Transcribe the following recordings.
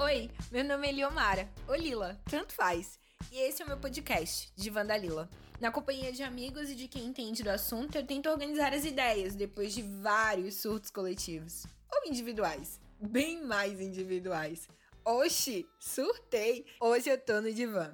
Oi, meu nome é Liomara, ou Lila, tanto faz. E esse é o meu podcast, de Vandalila. Na companhia de amigos e de quem entende do assunto, eu tento organizar as ideias depois de vários surtos coletivos. Ou individuais. Bem mais individuais. Oxi, surtei! Hoje eu tô no divã.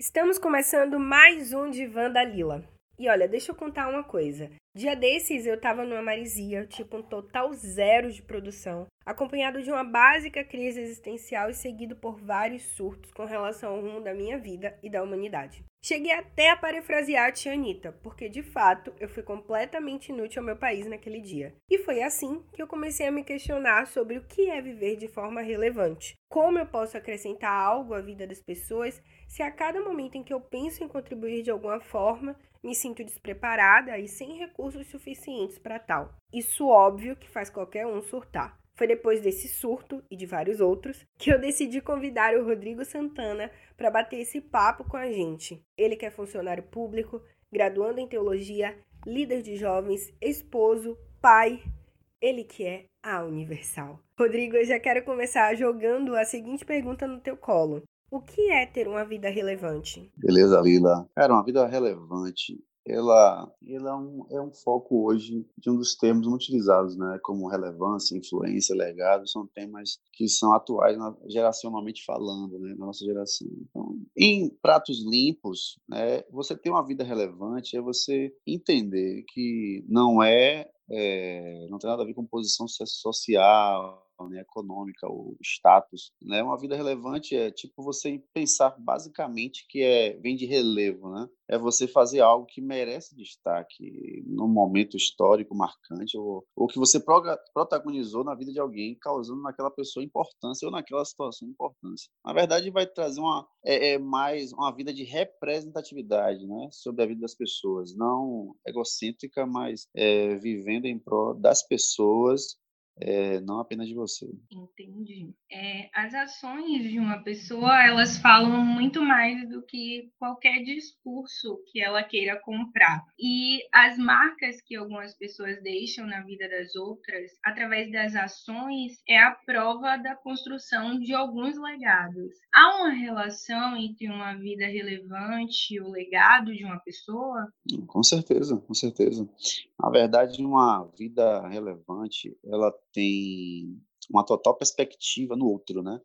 Estamos começando mais um Divã da Lila. E olha, deixa eu contar uma coisa. Dia desses eu tava numa marisia, tipo um total zero de produção, acompanhado de uma básica crise existencial e seguido por vários surtos com relação ao rumo da minha vida e da humanidade. Cheguei até a parafrasear a tia Anitta, porque de fato eu fui completamente inútil ao meu país naquele dia. E foi assim que eu comecei a me questionar sobre o que é viver de forma relevante. Como eu posso acrescentar algo à vida das pessoas se a cada momento em que eu penso em contribuir de alguma forma, me sinto despreparada e sem recursos suficientes para tal. Isso óbvio que faz qualquer um surtar. Foi depois desse surto e de vários outros que eu decidi convidar o Rodrigo Santana para bater esse papo com a gente. Ele que é funcionário público, graduando em teologia, líder de jovens, esposo, pai, ele que é a Universal. Rodrigo, eu já quero começar jogando a seguinte pergunta no teu colo. O que é ter uma vida relevante? Beleza, Lila. Cara, uma vida relevante ela, ela é, um, é um foco hoje de um dos termos muito utilizados, né, como relevância, influência, legado, são temas que são atuais geracionalmente falando, né, na nossa geração. Então, em pratos limpos, né, você ter uma vida relevante é você entender que não é, é não tem nada a ver com posição social, né, econômica, o status, né? Uma vida relevante é tipo você pensar basicamente que é vem de relevo, né? É você fazer algo que merece destaque num momento histórico marcante ou, ou que você protagonizou na vida de alguém, causando naquela pessoa importância ou naquela situação importância. Na verdade, vai trazer uma é, é mais uma vida de representatividade, né? Sobre a vida das pessoas, não egocêntrica, mas é, vivendo em prol das pessoas é, não apenas de você. Entendi. É, as ações de uma pessoa, elas falam muito mais do que qualquer discurso que ela queira comprar. E as marcas que algumas pessoas deixam na vida das outras, através das ações, é a prova da construção de alguns legados. Há uma relação entre uma vida relevante e o legado de uma pessoa? Com certeza, com certeza. Na verdade, uma vida relevante, ela tem uma total perspectiva no outro, né?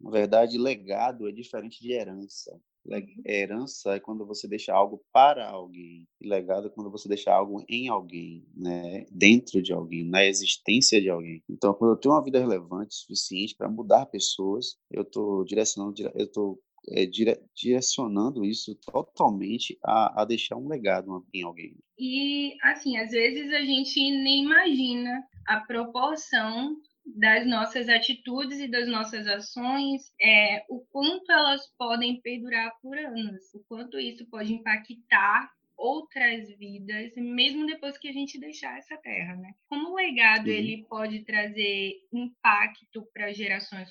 Na verdade, legado é diferente de herança. Uhum. Herança é quando você deixa algo para alguém. E legado é quando você deixa algo em alguém, né? dentro de alguém, na existência de alguém. Então, quando eu tenho uma vida relevante suficiente para mudar pessoas, eu estou direcionando, eu estou é, dire, direcionando isso totalmente a, a deixar um legado em alguém. E, assim, às vezes a gente nem imagina a proporção das nossas atitudes e das nossas ações, é, o quanto elas podem perdurar por anos, o quanto isso pode impactar outras vidas, mesmo depois que a gente deixar essa terra, né? Como o legado ele pode trazer impacto para gerações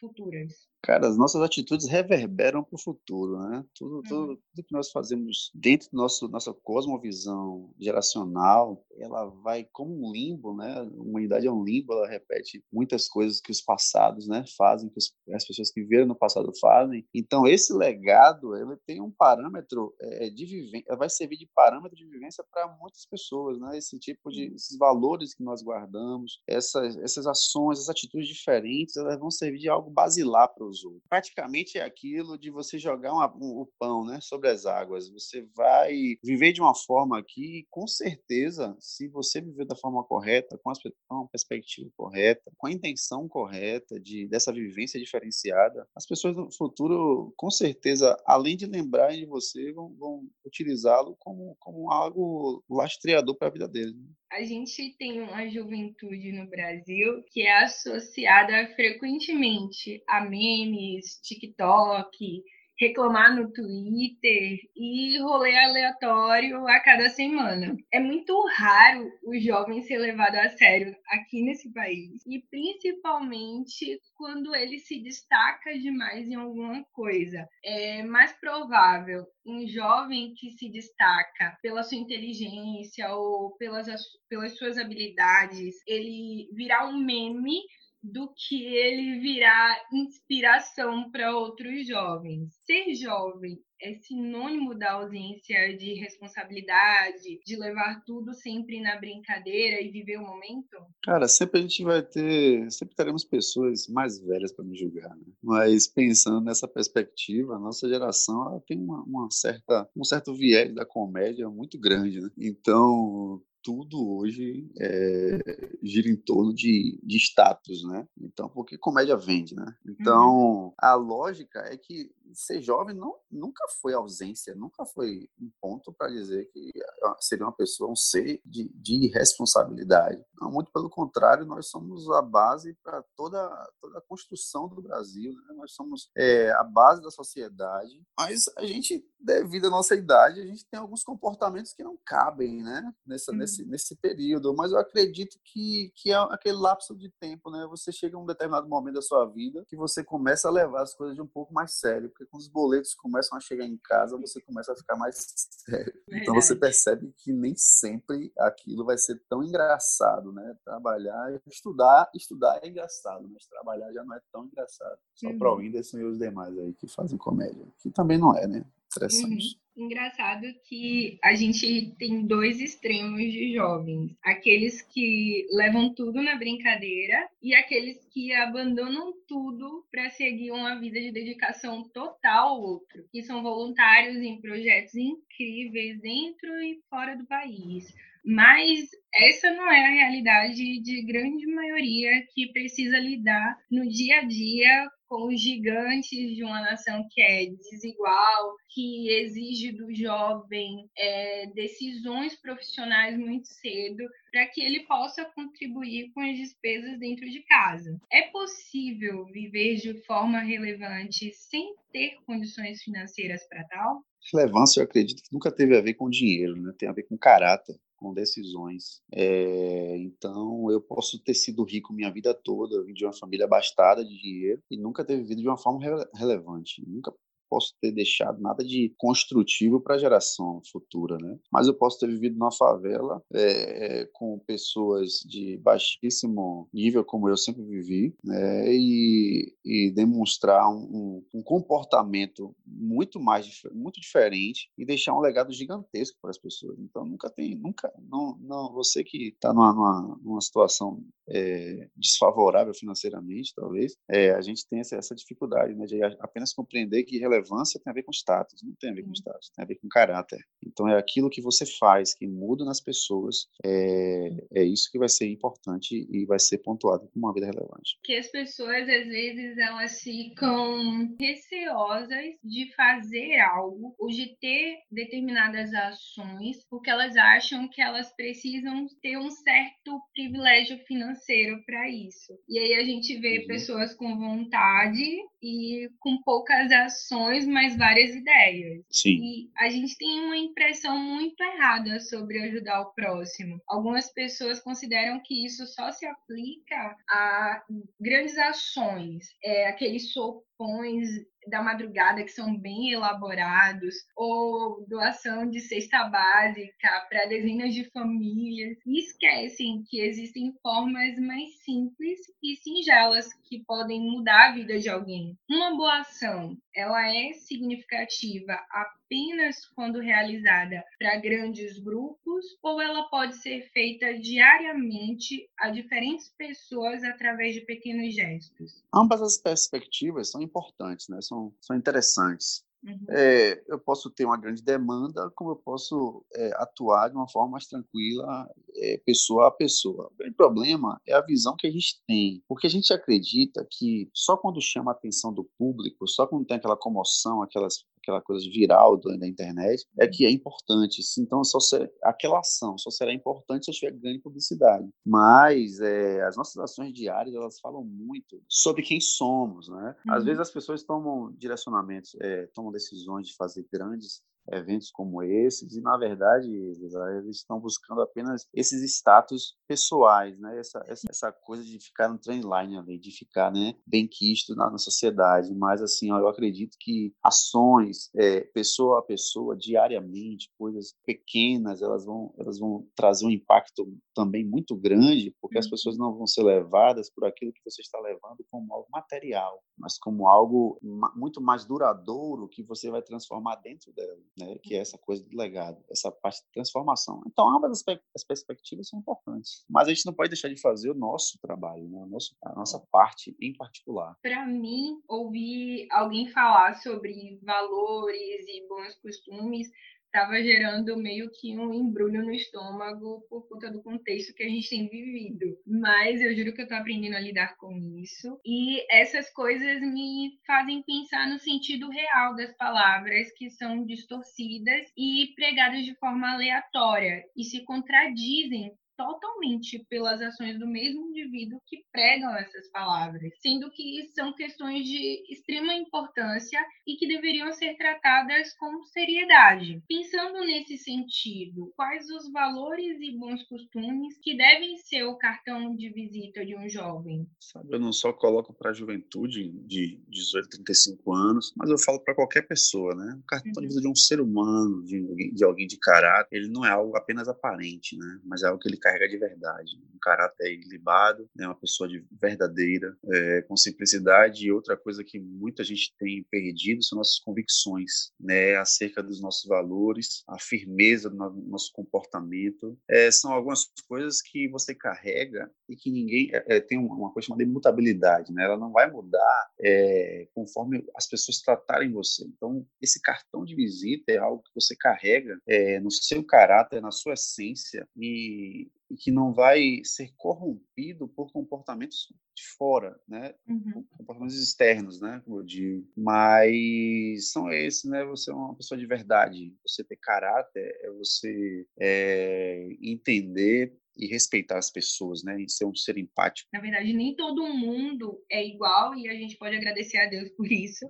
futuras? Cara, as nossas atitudes reverberam para o futuro, né? Tudo, uhum. tudo, tudo, que nós fazemos dentro do nosso nossa cosmovisão geracional, ela vai como um limbo, né? A humanidade é um limbo, ela repete muitas coisas que os passados, né, fazem, que os, as pessoas que viram no passado fazem. Então, esse legado, ele tem um parâmetro é, de vivência, vai servir de parâmetro de vivência para muitas pessoas, né? Esse tipo de, esses valores que nós guardamos, essas, essas ações, essas atitudes diferentes, elas vão servir de algo basilar para os outros. Praticamente é aquilo de você jogar uma, um, o pão né, sobre as águas. Você vai viver de uma forma aqui, com certeza, se você viver da forma correta, com, a perspectiva correta, com a intenção correta de dessa vivência diferenciada, as pessoas no futuro, com certeza, além de lembrarem de você, vão, vão utilizá-lo como, como algo lastreador para a vida deles. Né? A gente tem uma juventude no Brasil que é associada frequentemente a memes, TikTok, reclamar no Twitter e rolê aleatório a cada semana. É muito raro o jovem ser levado a sério aqui nesse país. E principalmente quando ele se destaca demais em alguma coisa. É mais provável um jovem que se destaca pela sua inteligência ou pelas, pelas suas habilidades, ele virar um meme do que ele virar inspiração para outros jovens. Ser jovem é sinônimo da ausência de responsabilidade, de levar tudo sempre na brincadeira e viver o momento? Cara, sempre a gente vai ter, sempre teremos pessoas mais velhas para me julgar, né? Mas pensando nessa perspectiva, a nossa geração tem uma, uma, certa, um certo viés da comédia muito grande, né? Então, tudo hoje é, gira em torno de, de status, né? Então, porque comédia vende, né? Então, uhum. a lógica é que ser jovem não, nunca foi ausência, nunca foi um ponto para dizer que ah, seria uma pessoa, um ser de, de responsabilidade. Não, muito pelo contrário, nós somos a base para toda, toda a construção do Brasil, né? Nós somos é, a base da sociedade, mas a gente, devido à nossa idade, a gente tem alguns comportamentos que não cabem, né? Nessa, uhum. nesse, nesse período, mas eu acredito que, que é aquele lapso de tempo, né? Você chega a um determinado momento da sua vida que você começa a levar as coisas de um pouco mais sério, porque quando os boletos começam a chegar em casa, você começa a ficar mais sério. Então você percebe que nem sempre aquilo vai ser tão engraçado, né? Trabalhar, estudar, estudar é engraçado, mas trabalhar já não é tão engraçado. Só uhum. para o Whindersson e os demais aí que fazem comédia, que também não é, né? Interessante. Uhum. Engraçado que a gente tem dois extremos de jovens: aqueles que levam tudo na brincadeira e aqueles que abandonam tudo para seguir uma vida de dedicação total ao outro, que são voluntários em projetos incríveis dentro e fora do país. Mas essa não é a realidade de grande maioria que precisa lidar no dia a dia com os gigantes de uma nação que é desigual, que exige do jovem é, decisões profissionais muito cedo, para que ele possa contribuir com as despesas dentro de casa. É possível viver de forma relevante sem ter condições financeiras para tal? Relevância, eu acredito que nunca teve a ver com dinheiro, né? tem a ver com caráter com decisões. É, então, eu posso ter sido rico minha vida toda, eu vim de uma família abastada de dinheiro e nunca ter vivido de uma forma rele relevante. Nunca posso ter deixado nada de construtivo para a geração futura, né? Mas eu posso ter vivido numa favela é, com pessoas de baixíssimo nível, como eu sempre vivi, né? e, e demonstrar um, um, comportamento muito mais muito diferente e deixar um legado gigantesco para as pessoas. Então nunca tem, nunca, não, não você que está numa, numa, numa, situação é, desfavorável financeiramente, talvez, é, a gente tem essa, essa dificuldade, né? De apenas compreender que relevância tem a ver com status, não tem a ver com status, tem a ver com caráter. Então é aquilo que você faz, que muda nas pessoas, é, é isso que vai ser importante e vai ser pontuado como uma vida relevante. Que as pessoas, às vezes, elas ficam receosas de fazer algo ou de ter determinadas ações, porque elas acham que elas precisam ter um certo privilégio financeiro para isso. E aí a gente vê uhum. pessoas com vontade e com poucas ações, mas várias ideias. Sim. E a gente tem uma impressão muito errada sobre ajudar o próximo. Algumas pessoas consideram que isso só se aplica a grandes ações, é, aqueles sopões da madrugada que são bem elaborados, ou doação de cesta básica para dezenas de famílias, e esquecem que existem formas mais simples e singelas que podem mudar a vida de alguém. Uma boa ação, ela é significativa apenas quando realizada para grandes grupos ou ela pode ser feita diariamente a diferentes pessoas através de pequenos gestos? Ambas as perspectivas são importantes, né? são, são interessantes. Uhum. É, eu posso ter uma grande demanda, como eu posso é, atuar de uma forma mais tranquila, é, pessoa a pessoa. O grande problema é a visão que a gente tem, porque a gente acredita que só quando chama a atenção do público, só quando tem aquela comoção, aquelas aquela coisa viral da internet, é que é importante. Então, só ser, aquela ação só será importante se eu tiver grande publicidade. Mas é, as nossas ações diárias, elas falam muito sobre quem somos, né? Às uhum. vezes as pessoas tomam direcionamentos, é, tomam decisões de fazer grandes eventos como esses, e na verdade eles estão buscando apenas esses status pessoais, né? Essa, essa coisa de ficar no trendline ali, de ficar né, bem quisto na, na sociedade. Mas assim, eu acredito que ações, é, pessoa a pessoa, diariamente, coisas pequenas, elas vão, elas vão trazer um impacto também muito grande, porque as uhum. pessoas não vão ser levadas por aquilo que você está levando como algo material, mas como algo muito mais duradouro que você vai transformar dentro dela, né? Que é essa coisa do legado, essa parte de transformação. Então, ambas as perspectivas são importantes, mas a gente não pode deixar de fazer o nosso trabalho, né? nosso, a nossa parte em particular. Para mim, ouvir alguém falar sobre valores e bons costumes estava gerando meio que um embrulho no estômago por conta do contexto que a gente tem vivido. Mas eu juro que eu estou aprendendo a lidar com isso. E essas coisas me fazem pensar no sentido real das palavras que são distorcidas e pregadas de forma aleatória e se contradizem totalmente pelas ações do mesmo indivíduo que pregam essas palavras, sendo que são questões de extrema importância e que deveriam ser tratadas com seriedade. Pensando nesse sentido, quais os valores e bons costumes que devem ser o cartão de visita de um jovem? Sabe, eu não só coloco para a juventude de 18 a 35 anos, mas eu falo para qualquer pessoa, né? O cartão uhum. de visita de um ser humano, de, de alguém de caráter, ele não é algo apenas aparente, né? Mas é algo que ele carrega de verdade, um caráter ilibado, né, uma pessoa de verdadeira, é, com simplicidade. E outra coisa que muita gente tem perdido são nossas convicções, né, acerca dos nossos valores, a firmeza do nosso comportamento. É, são algumas coisas que você carrega e que ninguém é, é tem uma coisa chamada imutabilidade, né? Ela não vai mudar é, conforme as pessoas tratarem você. Então, esse cartão de visita é algo que você carrega é, no seu caráter, na sua essência e e que não vai ser corrompido por comportamentos de fora, né? Uhum. Comportamentos externos, né? Como eu digo. Mas são esses, né? Você é uma pessoa de verdade. Você ter caráter é você é, entender e respeitar as pessoas, né? E ser um ser empático. Na verdade, nem todo mundo é igual e a gente pode agradecer a Deus por isso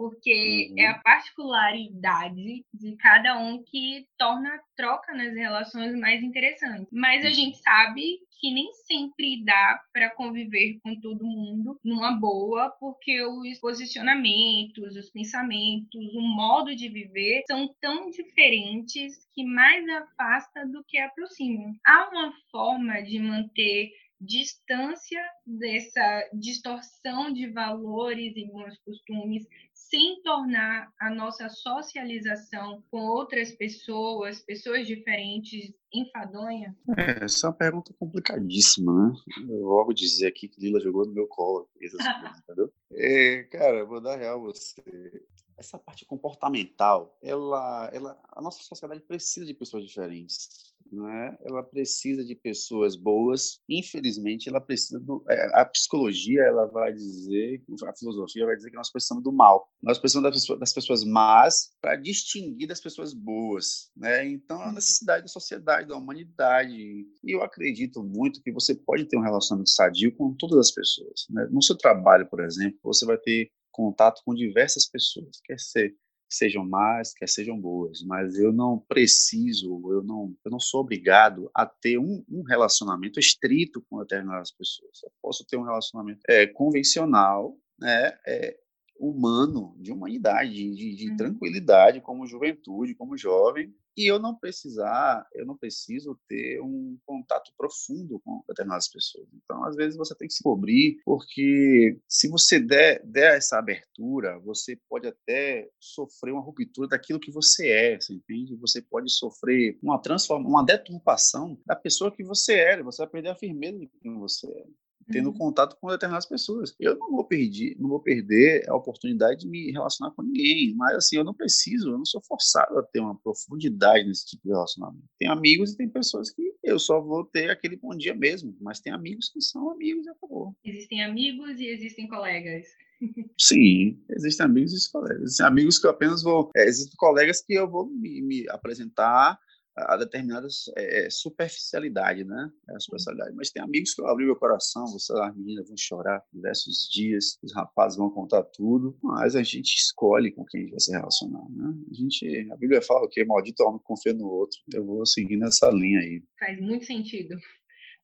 porque uhum. é a particularidade de cada um que torna a troca nas relações mais interessante. Mas a uhum. gente sabe que nem sempre dá para conviver com todo mundo numa boa, porque os posicionamentos, os pensamentos, o modo de viver são tão diferentes que mais afasta do que aproxima. Há uma forma de manter distância dessa distorção de valores e bons costumes sem tornar a nossa socialização com outras pessoas, pessoas diferentes, enfadonha? É, essa é uma pergunta complicadíssima, né? Eu vou logo dizer aqui que Lila jogou no meu colo, essas coisas, entendeu? É, cara, vou dar real você. Essa parte comportamental, ela, ela, a nossa sociedade precisa de pessoas diferentes né, ela precisa de pessoas boas. Infelizmente, ela precisa do. É, a psicologia ela vai dizer, a filosofia vai dizer que nós precisamos do mal. Nós precisamos das pessoas, das pessoas más para distinguir das pessoas boas. Né? Então, é a uhum. necessidade da sociedade, da humanidade. E eu acredito muito que você pode ter um relacionamento sadio com todas as pessoas. Né? No seu trabalho, por exemplo, você vai ter contato com diversas pessoas, quer ser sejam más, quer sejam boas, mas eu não preciso, eu não, eu não sou obrigado a ter um, um relacionamento estrito com determinadas pessoas. Eu posso ter um relacionamento é, convencional, né, é, humano, de humanidade, de, de uhum. tranquilidade, como juventude, como jovem, e eu não precisar, eu não preciso ter um contato profundo com determinadas pessoas. Então, às vezes você tem que se cobrir, porque se você der, der essa abertura, você pode até sofrer uma ruptura daquilo que você é, você entende? Você pode sofrer uma transformação, uma deturpação da pessoa que você era, você vai perder a firmeza de quem você é tendo uhum. contato com determinadas pessoas. Eu não vou perder, não vou perder a oportunidade de me relacionar com ninguém, mas assim, eu não preciso, eu não sou forçado a ter uma profundidade nesse tipo de relacionamento. Tem amigos e tem pessoas que eu só vou ter aquele bom dia mesmo, mas tem amigos que são amigos e acabou. Existem amigos e existem colegas. Sim, existem amigos e colegas. Existem amigos que eu apenas vou. É, existem colegas que eu vou me, me apresentar a determinadas é, superficialidade, né? É a superficialidade. Mas tem amigos que eu abri meu coração, você, as meninas vão chorar diversos dias, os rapazes vão contar tudo, mas a gente escolhe com quem a gente vai se relacionar, né? A gente, a Bíblia fala que maldito homem confia no outro. Eu vou seguir nessa linha aí. Faz muito sentido.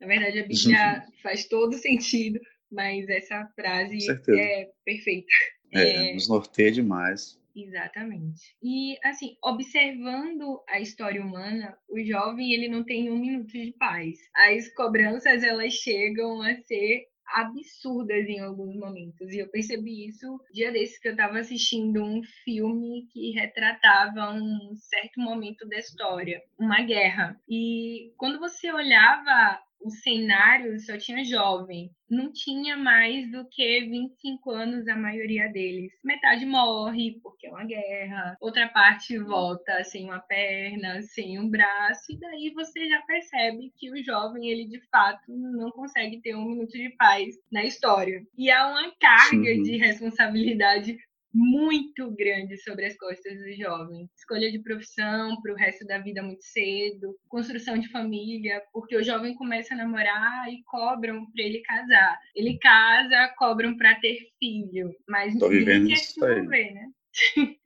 Na verdade, a Bíblia faz todo sentido, mas essa frase é perfeita. É, é, nos norteia demais. Exatamente. E assim, observando a história humana, o jovem ele não tem um minuto de paz. As cobranças elas chegam a ser absurdas em alguns momentos. E eu percebi isso dia desses que eu estava assistindo um filme que retratava um certo momento da história, uma guerra. E quando você olhava o cenário só tinha jovem, não tinha mais do que 25 anos a maioria deles. Metade morre porque é uma guerra, outra parte volta sem uma perna, sem um braço, e daí você já percebe que o jovem, ele de fato não consegue ter um minuto de paz na história. E há uma carga Sim. de responsabilidade muito grande sobre as costas do jovem. Escolha de profissão para o resto da vida muito cedo, construção de família, porque o jovem começa a namorar e cobram para ele casar. Ele casa, cobram para ter filho, mas Tô ninguém quer se envolver, né?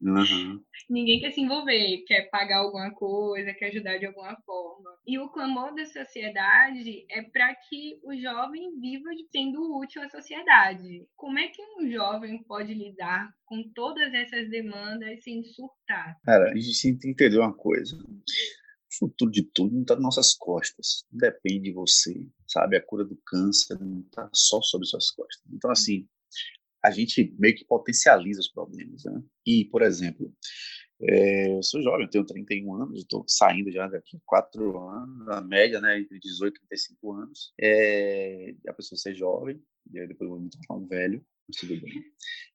Uhum. Ninguém quer se envolver, quer pagar alguma coisa, quer ajudar de alguma forma. E o clamor da sociedade é para que o jovem viva sendo útil à sociedade. Como é que um jovem pode lidar com todas essas demandas sem surtar? Cara, a gente tem que entender uma coisa. O futuro de tudo não está nas nossas costas. Depende de você, sabe? A cura do câncer não está só sobre suas costas. Então, assim, a gente meio que potencializa os problemas. Né? E, por exemplo, é, eu sou jovem, eu tenho 31 anos, estou saindo já daqui a 4 anos, a média, né, entre 18 e 35 anos. É, a pessoa ser jovem, e aí depois eu vou me tornar um velho, tudo bem.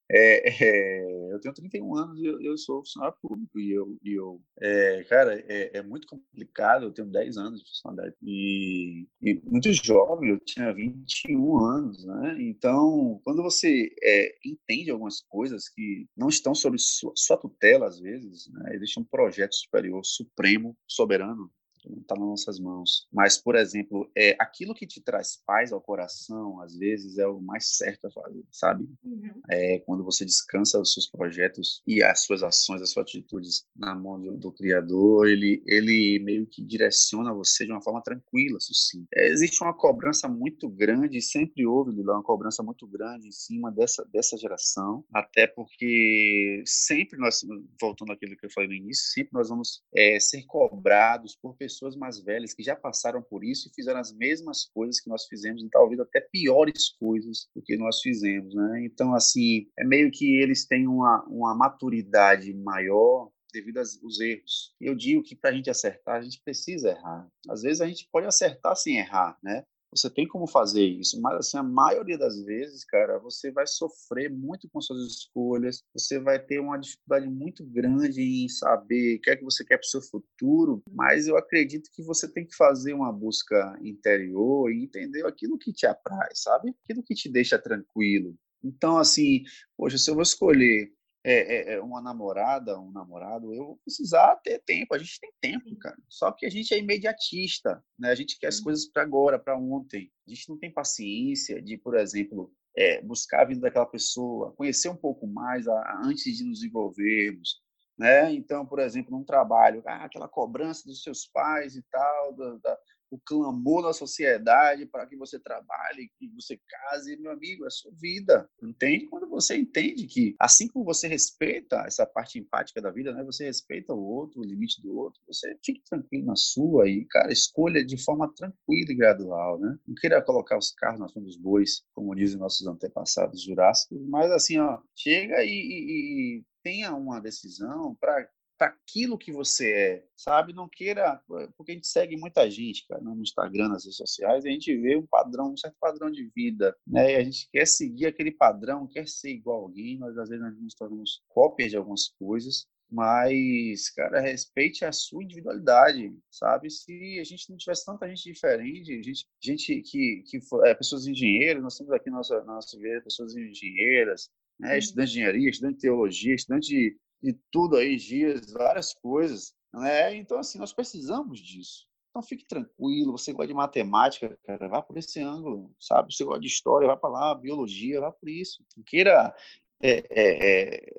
É, é, eu tenho 31 anos e eu, eu, sou funcionário público e eu, e eu é, cara, é, é, muito complicado. Eu tenho 10 anos de funcionalidade e, e, muito jovem, eu tinha 21 anos, né? Então, quando você é, entende algumas coisas que não estão sob sua, sua tutela, às vezes, né? existe um projeto superior, supremo, soberano, não está nas nossas mãos. Mas, por exemplo, é, aquilo que te traz paz ao coração, às vezes, é o mais certo a fazer, sabe? Uhum. É, quando você descansa os seus projetos e as suas ações, as suas atitudes na mão do, do Criador, ele, ele meio que direciona você de uma forma tranquila, sim. É, existe uma cobrança muito grande, sempre houve, uma cobrança muito grande em cima dessa, dessa geração, até porque sempre nós, voltando àquilo que eu falei no início, sempre nós vamos é, ser cobrados por pessoas pessoas mais velhas que já passaram por isso e fizeram as mesmas coisas que nós fizemos, e talvez até piores coisas do que nós fizemos, né? Então, assim, é meio que eles têm uma, uma maturidade maior devido aos erros. Eu digo que para a gente acertar, a gente precisa errar. Às vezes a gente pode acertar sem errar, né? Você tem como fazer isso, mas assim, a maioria das vezes, cara, você vai sofrer muito com suas escolhas, você vai ter uma dificuldade muito grande em saber o que é que você quer para o seu futuro, mas eu acredito que você tem que fazer uma busca interior e entender aquilo que te apraz, sabe? Aquilo que te deixa tranquilo. Então, assim, poxa, se eu vou escolher é, é, é, uma namorada, um namorado, eu vou precisar ter tempo. A gente tem tempo, cara. Só que a gente é imediatista, né? A gente quer as coisas para agora, para ontem. A gente não tem paciência de, por exemplo, é, buscar a vida daquela pessoa, conhecer um pouco mais a, a, antes de nos envolvermos. Né? Então, por exemplo, num trabalho, ah, aquela cobrança dos seus pais e tal, da, da o clamor da sociedade para que você trabalhe, que você case, meu amigo, é sua vida, entende? Quando você entende que, assim como você respeita essa parte empática da vida, né, você respeita o outro, o limite do outro, você fique tranquilo na sua e, cara, escolha de forma tranquila e gradual, né? Não queira colocar os carros na frente dos bois, como dizem nossos antepassados jurássicos, mas assim, ó, chega e, e, e tenha uma decisão para para aquilo que você é, sabe? Não queira, porque a gente segue muita gente, cara, no Instagram, nas redes sociais, e a gente vê um padrão, um certo padrão de vida, né? E a gente quer seguir aquele padrão, quer ser igual a alguém, nós às vezes nós nos tornamos cópias de algumas coisas, mas, cara, respeite a sua individualidade, sabe? Se a gente não tivesse tanta gente diferente, gente, gente que, que é, pessoas engenheiras, nós temos aqui nossa nossa vida pessoas engenheiras, né? Uhum. estudante de engenharia, estudante de teologia, estudante de de tudo aí, dias, várias coisas. Né? Então, assim, nós precisamos disso. Então, fique tranquilo. Você gosta de matemática, cara, vá por esse ângulo, sabe? Você gosta de história, vá para lá. Biologia, vá por isso. Não queira é, é, é,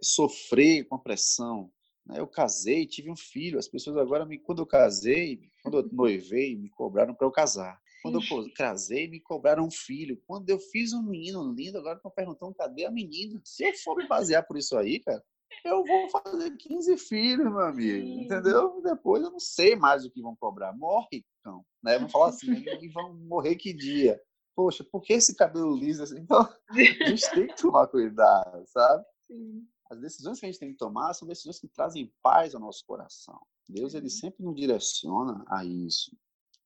sofrer com a pressão. Né? Eu casei, tive um filho. As pessoas agora, me, quando eu casei, quando eu noivei, me cobraram para eu casar. Quando eu casei, me cobraram um filho. Quando eu fiz um menino lindo, agora estão perguntando cadê a menina. Se eu for me basear por isso aí, cara, eu vou fazer 15 filhos, meu amigo. Sim. Entendeu? Depois eu não sei mais o que vão cobrar. Morre, cão. Né? Vão falar assim, e vão morrer que dia? Poxa, por que esse cabelo liso assim? Então, a gente tem que tomar cuidado, sabe? Sim. As decisões que a gente tem que tomar são decisões que trazem paz ao nosso coração. Deus, ele sempre nos direciona a isso.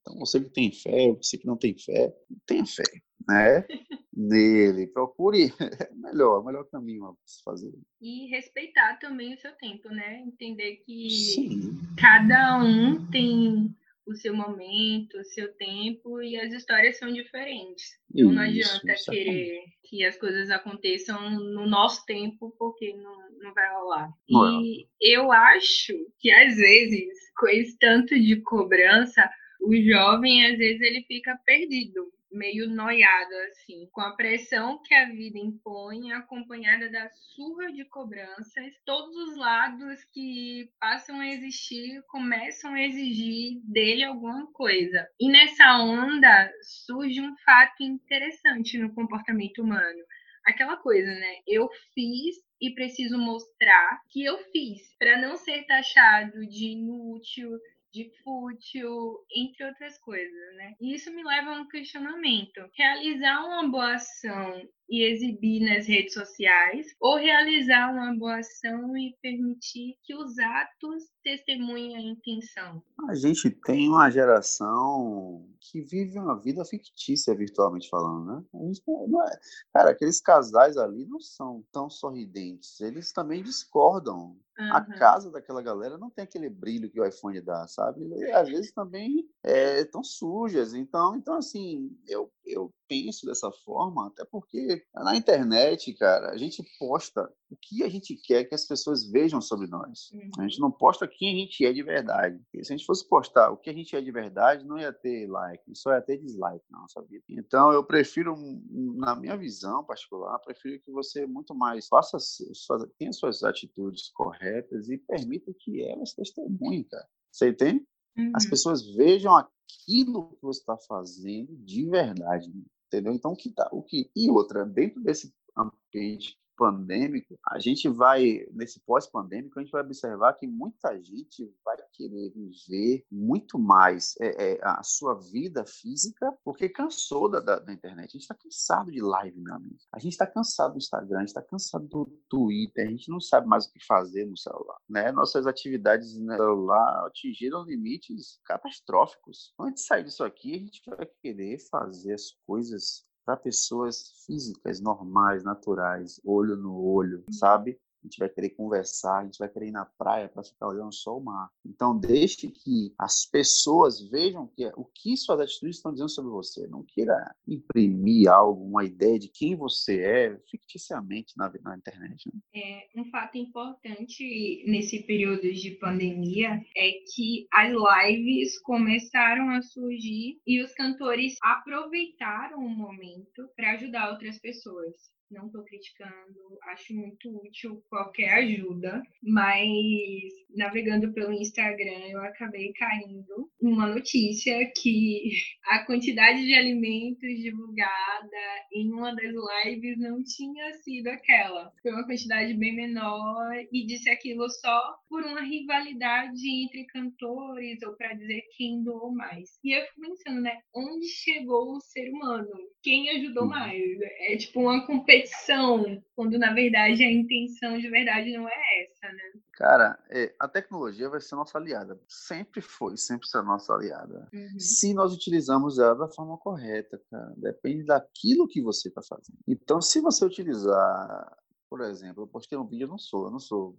Então, você que tem fé, você que não tem fé, tenha fé, né? Nele. Procure melhor, o melhor caminho a se fazer. E respeitar também o seu tempo, né? Entender que Sim. cada um tem o seu momento, o seu tempo e as histórias são diferentes. Então não adianta isso, querer que as coisas aconteçam no nosso tempo, porque não, não vai rolar. Não e é. eu acho que às vezes, com esse tanto de cobrança, o jovem, às vezes, ele fica perdido, meio noiado, assim, com a pressão que a vida impõe, acompanhada da surra de cobranças, todos os lados que passam a existir começam a exigir dele alguma coisa. E nessa onda surge um fato interessante no comportamento humano. Aquela coisa, né? Eu fiz e preciso mostrar que eu fiz, para não ser taxado de inútil, de fútil, entre outras coisas, né? E isso me leva a um questionamento. Realizar uma boa ação e exibir nas redes sociais, ou realizar uma boa ação e permitir que os atos testemunhem a intenção? A gente tem uma geração que vive uma vida fictícia, virtualmente falando, né? A gente não é... Cara, aqueles casais ali não são tão sorridentes, eles também discordam. Uhum. A casa daquela galera não tem aquele brilho que o iPhone dá, sabe? E, às vezes também estão é, sujas. Então, então, assim, eu, eu penso dessa forma, até porque na internet, cara, a gente posta o que a gente quer que as pessoas vejam sobre nós. Uhum. A gente não posta quem a gente é de verdade. Porque se a gente fosse postar o que a gente é de verdade, não ia ter like, só ia ter dislike na nossa vida. Então, eu prefiro, na minha visão particular, prefiro que você muito mais faça, tenha suas atitudes corretas e permita que elas testemunhem, cara. Você entende? Uhum. As pessoas vejam aquilo que você está fazendo de verdade entendeu? Então, o que tá, o que e outra dentro desse ambiente pandêmico, a gente vai, nesse pós-pandêmico, a gente vai observar que muita gente vai querer viver muito mais é, é, a sua vida física, porque cansou da, da, da internet. A gente está cansado de live, meu amigo. A gente está cansado do Instagram, a gente está cansado do Twitter, a gente não sabe mais o que fazer no celular. Né? Nossas atividades no celular atingiram limites catastróficos. Antes de sair disso aqui, a gente vai querer fazer as coisas para pessoas físicas, normais, naturais, olho no olho, sabe? A gente vai querer conversar, a gente vai querer ir na praia para ficar olhando só o mar. Então, deixe que as pessoas vejam que, o que suas atitudes estão dizendo sobre você. Não queira imprimir algo, uma ideia de quem você é ficticiamente na, na internet. Né? É, um fato importante nesse período de pandemia é que as lives começaram a surgir e os cantores aproveitaram o momento para ajudar outras pessoas não estou criticando, acho muito útil qualquer ajuda, mas navegando pelo Instagram eu acabei caindo numa notícia que a quantidade de alimentos divulgada em uma das lives não tinha sido aquela. Foi uma quantidade bem menor e disse aquilo só por uma rivalidade entre cantores ou para dizer quem doou mais. E eu fico pensando, né, onde chegou o ser humano? Quem ajudou uhum. mais? É tipo uma competição competição, quando na verdade a intenção de verdade não é essa, né? Cara, é, a tecnologia vai ser nossa aliada. Sempre foi, sempre será nossa aliada. Uhum. Se nós utilizamos ela da forma correta, cara. Depende daquilo que você está fazendo. Então, se você utilizar, por exemplo, eu postei um vídeo, eu não sou, eu não sou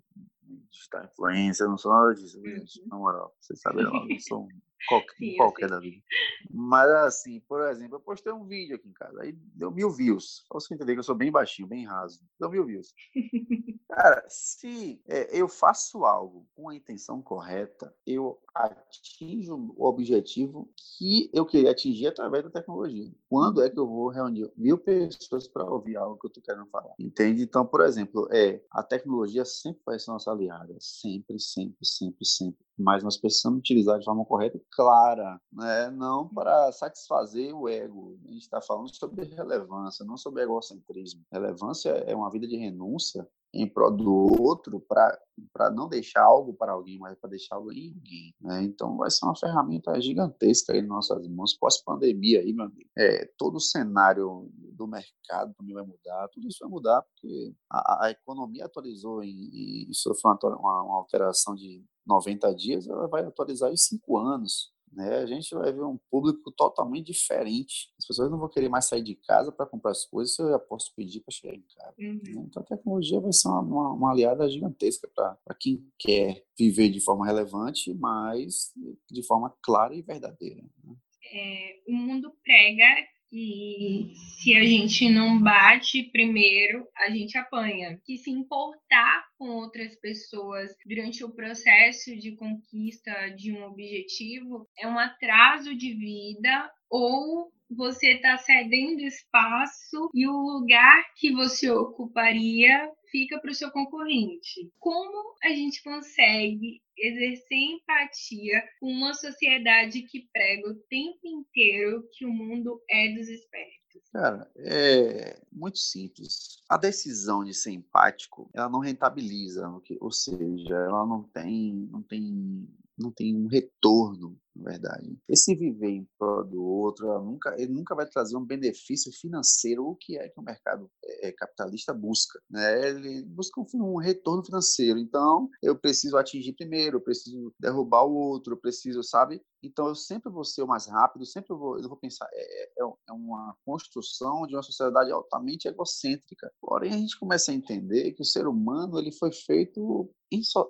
digital influencer, eu não sou nada disso, uhum. na moral. Vocês sabem, eu não sou um qualquer, Sim, qualquer da vida. Mas assim, por exemplo, eu postei um vídeo aqui em casa, aí deu mil views. Pra você entender que eu sou bem baixinho, bem raso. Deu mil views. Cara, se é, eu faço algo com a intenção correta, eu atinjo o objetivo que eu queria atingir através da tecnologia. Quando é que eu vou reunir mil pessoas para ouvir algo que eu estou querendo falar? Entende? Então, por exemplo, é a tecnologia sempre vai ser nossa aliada, sempre, sempre, sempre, sempre mas nós precisamos utilizar de forma correta e clara, né? não para satisfazer o ego. A gente está falando sobre relevância, não sobre egocentrismo. Relevância é uma vida de renúncia em prol do outro para não deixar algo para alguém, mas para deixar algo em alguém. Né? Então vai ser uma ferramenta gigantesca aí em nossas mãos pós-pandemia aí, meu amigo. É, todo o cenário do mercado também vai mudar, tudo isso vai mudar porque a, a economia atualizou e, e foi uma, uma alteração de 90 dias, ela vai atualizar em 5 anos. Né? A gente vai ver um público totalmente diferente. As pessoas não vão querer mais sair de casa para comprar as coisas se eu já posso pedir para chegar em casa. Uhum. Né? Então a tecnologia vai ser uma, uma, uma aliada gigantesca para quem quer viver de forma relevante, mas de forma clara e verdadeira. Né? É, o mundo prega que se a gente não bate primeiro, a gente apanha. Que se importar com outras pessoas durante o processo de conquista de um objetivo é um atraso de vida ou você está cedendo espaço e o lugar que você ocuparia fica para o seu concorrente. Como a gente consegue exercer empatia com uma sociedade que prega o tempo inteiro que o mundo é dos espertos? Cara, é muito simples. A decisão de ser empático, ela não rentabiliza, ou seja, ela não tem, não tem, não tem um retorno na verdade. Esse viver em prol do outro, nunca, ele nunca vai trazer um benefício financeiro, o que é que o mercado é, capitalista busca. Né? Ele busca um, um, retorno financeiro. Então, eu preciso atingir primeiro, eu preciso derrubar o outro, eu preciso, sabe? Então, eu sempre vou ser o mais rápido, sempre vou, eu vou pensar, é, é, é uma construção de uma sociedade altamente egocêntrica. Porém, a gente começa a entender que o ser humano ele foi feito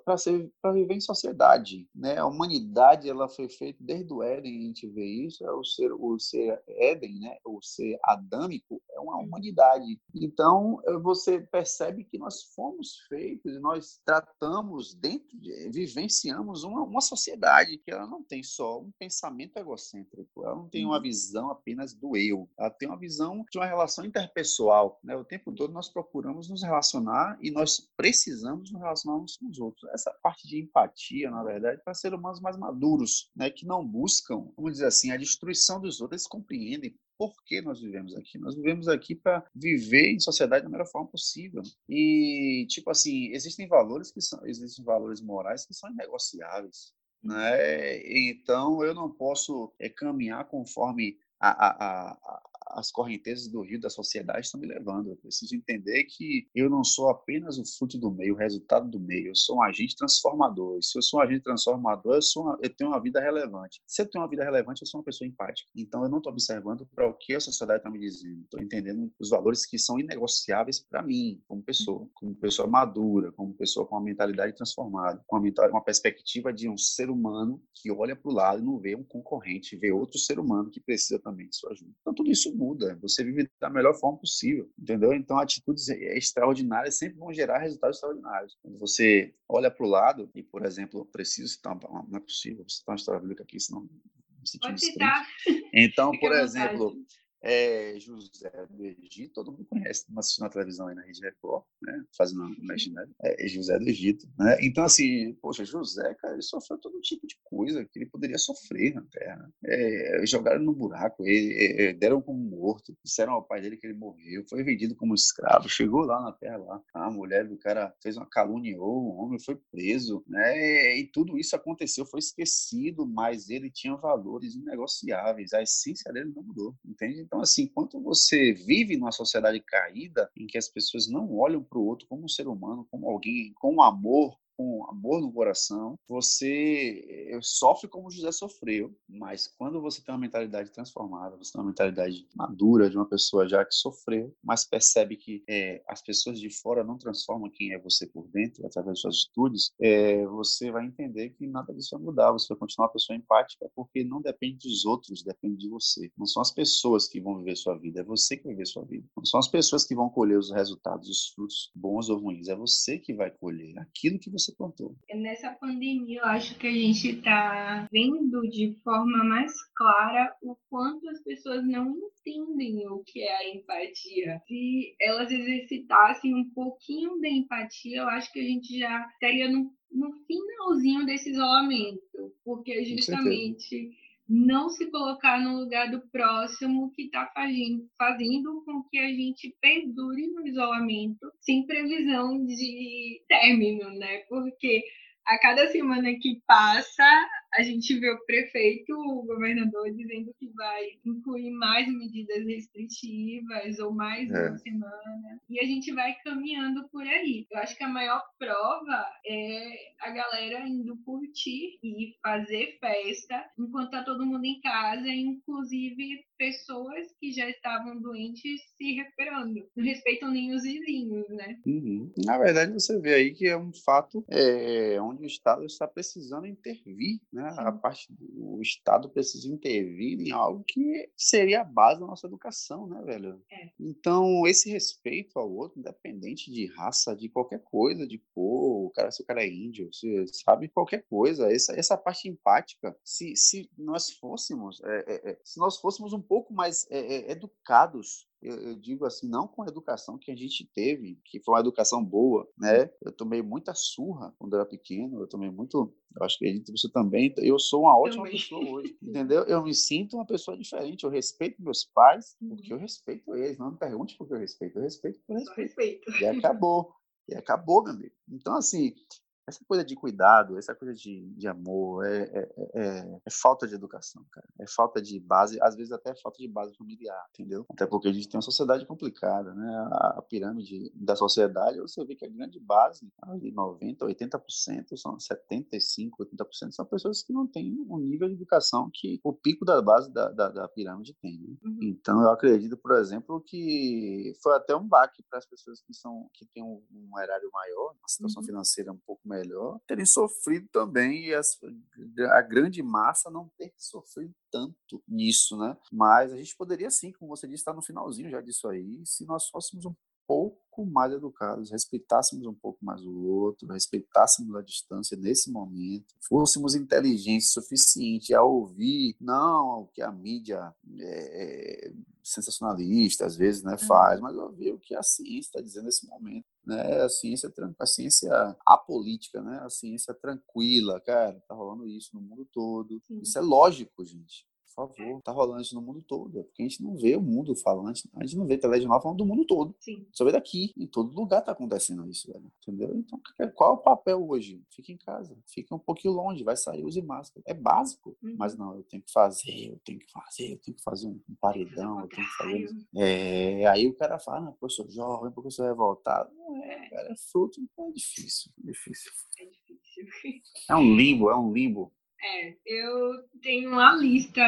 para viver em sociedade. Né? A humanidade ela foi feita desde o Éden a gente vê isso, é o ser, o ser Éden, né? o ser adâmico, é uma humanidade. Então, eh, você percebe que nós fomos feitos, nós tratamos dentro, de, vivenciamos uma, uma sociedade que ela não tem só um pensamento egocêntrico, ela não tem uma uhum. visão apenas do eu, ela tem uma visão de uma relação interpessoal. Né? O tempo todo nós procuramos nos relacionar e nós precisamos nos relacionar uns com os outros. Essa parte de empatia, na verdade, para ser humanos mais maduros, né? que não buscam, vamos dizer assim, a destruição dos outros, eles compreendem por que nós vivemos aqui. Nós vivemos aqui para viver em sociedade da melhor forma possível. E, tipo assim, existem valores que são, existem valores morais que são inegociáveis. Né? Então, eu não posso é, caminhar conforme a, a, a, as correntezas do rio da sociedade estão me levando. Eu preciso entender que eu não sou apenas o fruto do meio, o resultado do meio. Eu sou um agente transformador. Se eu sou um agente transformador, eu, sou uma, eu tenho uma vida relevante. Se eu tenho uma vida relevante, eu sou uma pessoa empática. Então, eu não estou observando para o que a sociedade está me dizendo. Estou entendendo os valores que são inegociáveis para mim, como pessoa, como pessoa madura, como pessoa com uma mentalidade transformada, com uma, uma perspectiva de um ser humano que olha para o lado e não vê um concorrente, vê outro ser humano que precisa também de sua ajuda. Então, tudo isso muda, você vive da melhor forma possível, entendeu? Então, atitudes extraordinárias sempre vão gerar resultados extraordinários. Quando você olha para o lado e, por exemplo, preciso citar, não é possível citar uma história bíblica aqui, senão me sentir Então, por exemplo, é, José do Egito, todo mundo conhece, não assistiu na televisão aí na Rede Record, né, fazendo um imaginário, é, José do Egito, né, então assim, poxa, José, cara, ele sofreu todo tipo de coisa que ele poderia sofrer na Terra, é, jogaram no buraco, ele, é, deram como morto, disseram ao pai dele que ele morreu, foi vendido como escravo, chegou lá na Terra, lá, a mulher do cara fez uma caluniou, o homem foi preso, né, e tudo isso aconteceu, foi esquecido, mas ele tinha valores inegociáveis, a essência dele não mudou, entende? Então, assim, enquanto você vive numa sociedade caída, em que as pessoas não olham para o outro como um ser humano, como alguém com amor, com amor no coração, você eh, sofre como José sofreu, mas quando você tem uma mentalidade transformada, você tem uma mentalidade madura de uma pessoa já que sofreu, mas percebe que é, as pessoas de fora não transformam quem é você por dentro, através das suas atitudes, é, você vai entender que nada disso vai mudar, você vai continuar uma pessoa empática, porque não depende dos outros, depende de você. Não são as pessoas que vão viver sua vida, é você que vai viver sua vida. Não são as pessoas que vão colher os resultados, os frutos, bons ou ruins, é você que vai colher aquilo que você plantou. Nessa pandemia, eu acho que a gente está vendo de forma mais clara o quanto as pessoas não entendem o que é a empatia. Se elas exercitassem um pouquinho da empatia, eu acho que a gente já estaria no, no finalzinho desse isolamento, porque justamente não se colocar no lugar do próximo que está fazendo, fazendo com que a gente perdure no isolamento sem previsão de término, né? Porque a cada semana que passa, a gente vê o prefeito, o governador, dizendo que vai incluir mais medidas restritivas ou mais é. uma semana. E a gente vai caminhando por aí. Eu acho que a maior prova é a galera indo curtir e fazer festa enquanto tá todo mundo em casa, inclusive pessoas que já estavam doentes se recuperando. Não respeitam nem os vizinhos, né? Uhum. Na verdade, você vê aí que é um fato é, onde o Estado está precisando intervir, né? A parte do Estado precisa intervir em algo que seria a base da nossa educação, né, velho? É. Então, esse respeito ao outro, independente de raça, de qualquer coisa, de cor, o cara, se o cara é índio, se, sabe, qualquer coisa, essa, essa parte empática, se, se nós fôssemos, é, é, é se nós fôssemos um pouco mais é, é, educados eu, eu, digo assim, não com a educação que a gente teve, que foi uma educação boa, né? Eu tomei muita surra quando eu era pequeno, eu tomei muito, eu acho que você também, eu sou uma ótima também. pessoa hoje, entendeu? Eu me sinto uma pessoa diferente, eu respeito meus pais, porque eu uhum. respeito eles, não me pergunte por que eu respeito, eu respeito por respeito. respeito. E acabou. E acabou, meu amigo. Então, assim, essa coisa de cuidado, essa coisa de, de amor, é, é, é, é, falta de educação, cara. É falta de base, às vezes até falta de base familiar, entendeu? Até porque a gente tem uma sociedade complicada, né? A, a pirâmide da sociedade, você vê que a grande base, ali 90%, 80%, são 75%, 80% são pessoas que não têm um nível de educação que o pico da base da, da, da pirâmide tem. Né? Uhum. Então, eu acredito, por exemplo, que foi até um baque para as pessoas que, são, que têm um, um erário maior, uma situação uhum. financeira um pouco melhor melhor, terem sofrido também e as, a grande massa não ter sofrido tanto nisso, né? Mas a gente poderia sim, como você disse, estar no finalzinho já disso aí, se nós fôssemos um pouco mais educados, respeitássemos um pouco mais o outro, respeitássemos a distância nesse momento, fôssemos inteligentes o suficiente a ouvir não o que a mídia é, é sensacionalista às vezes né, faz, mas ouvir o que a ciência está dizendo nesse momento. Né? A ciência a ciência apolítica, né? a ciência tranquila, cara, tá rolando isso no mundo todo. Sim. Isso é lógico, gente favor, tá rolando isso no mundo todo. Porque a gente não vê o mundo falando, a gente não vê telejornal falando do mundo todo. Sim. Só vê daqui. Em todo lugar tá acontecendo isso, velho. Entendeu? Então, qual é o papel hoje? Fica em casa. Fica um pouquinho longe, vai sair, use máscara. É básico. Uhum. Mas não, eu tenho que fazer, eu tenho que fazer, eu tenho que fazer um, paredão, eu tenho que fazer. É, aí o cara fala, sou jovem, porque eu sou revoltado. Não é, cara, é fruto. É difícil, é difícil. É difícil. É um limbo, é um limbo. É, eu tenho uma lista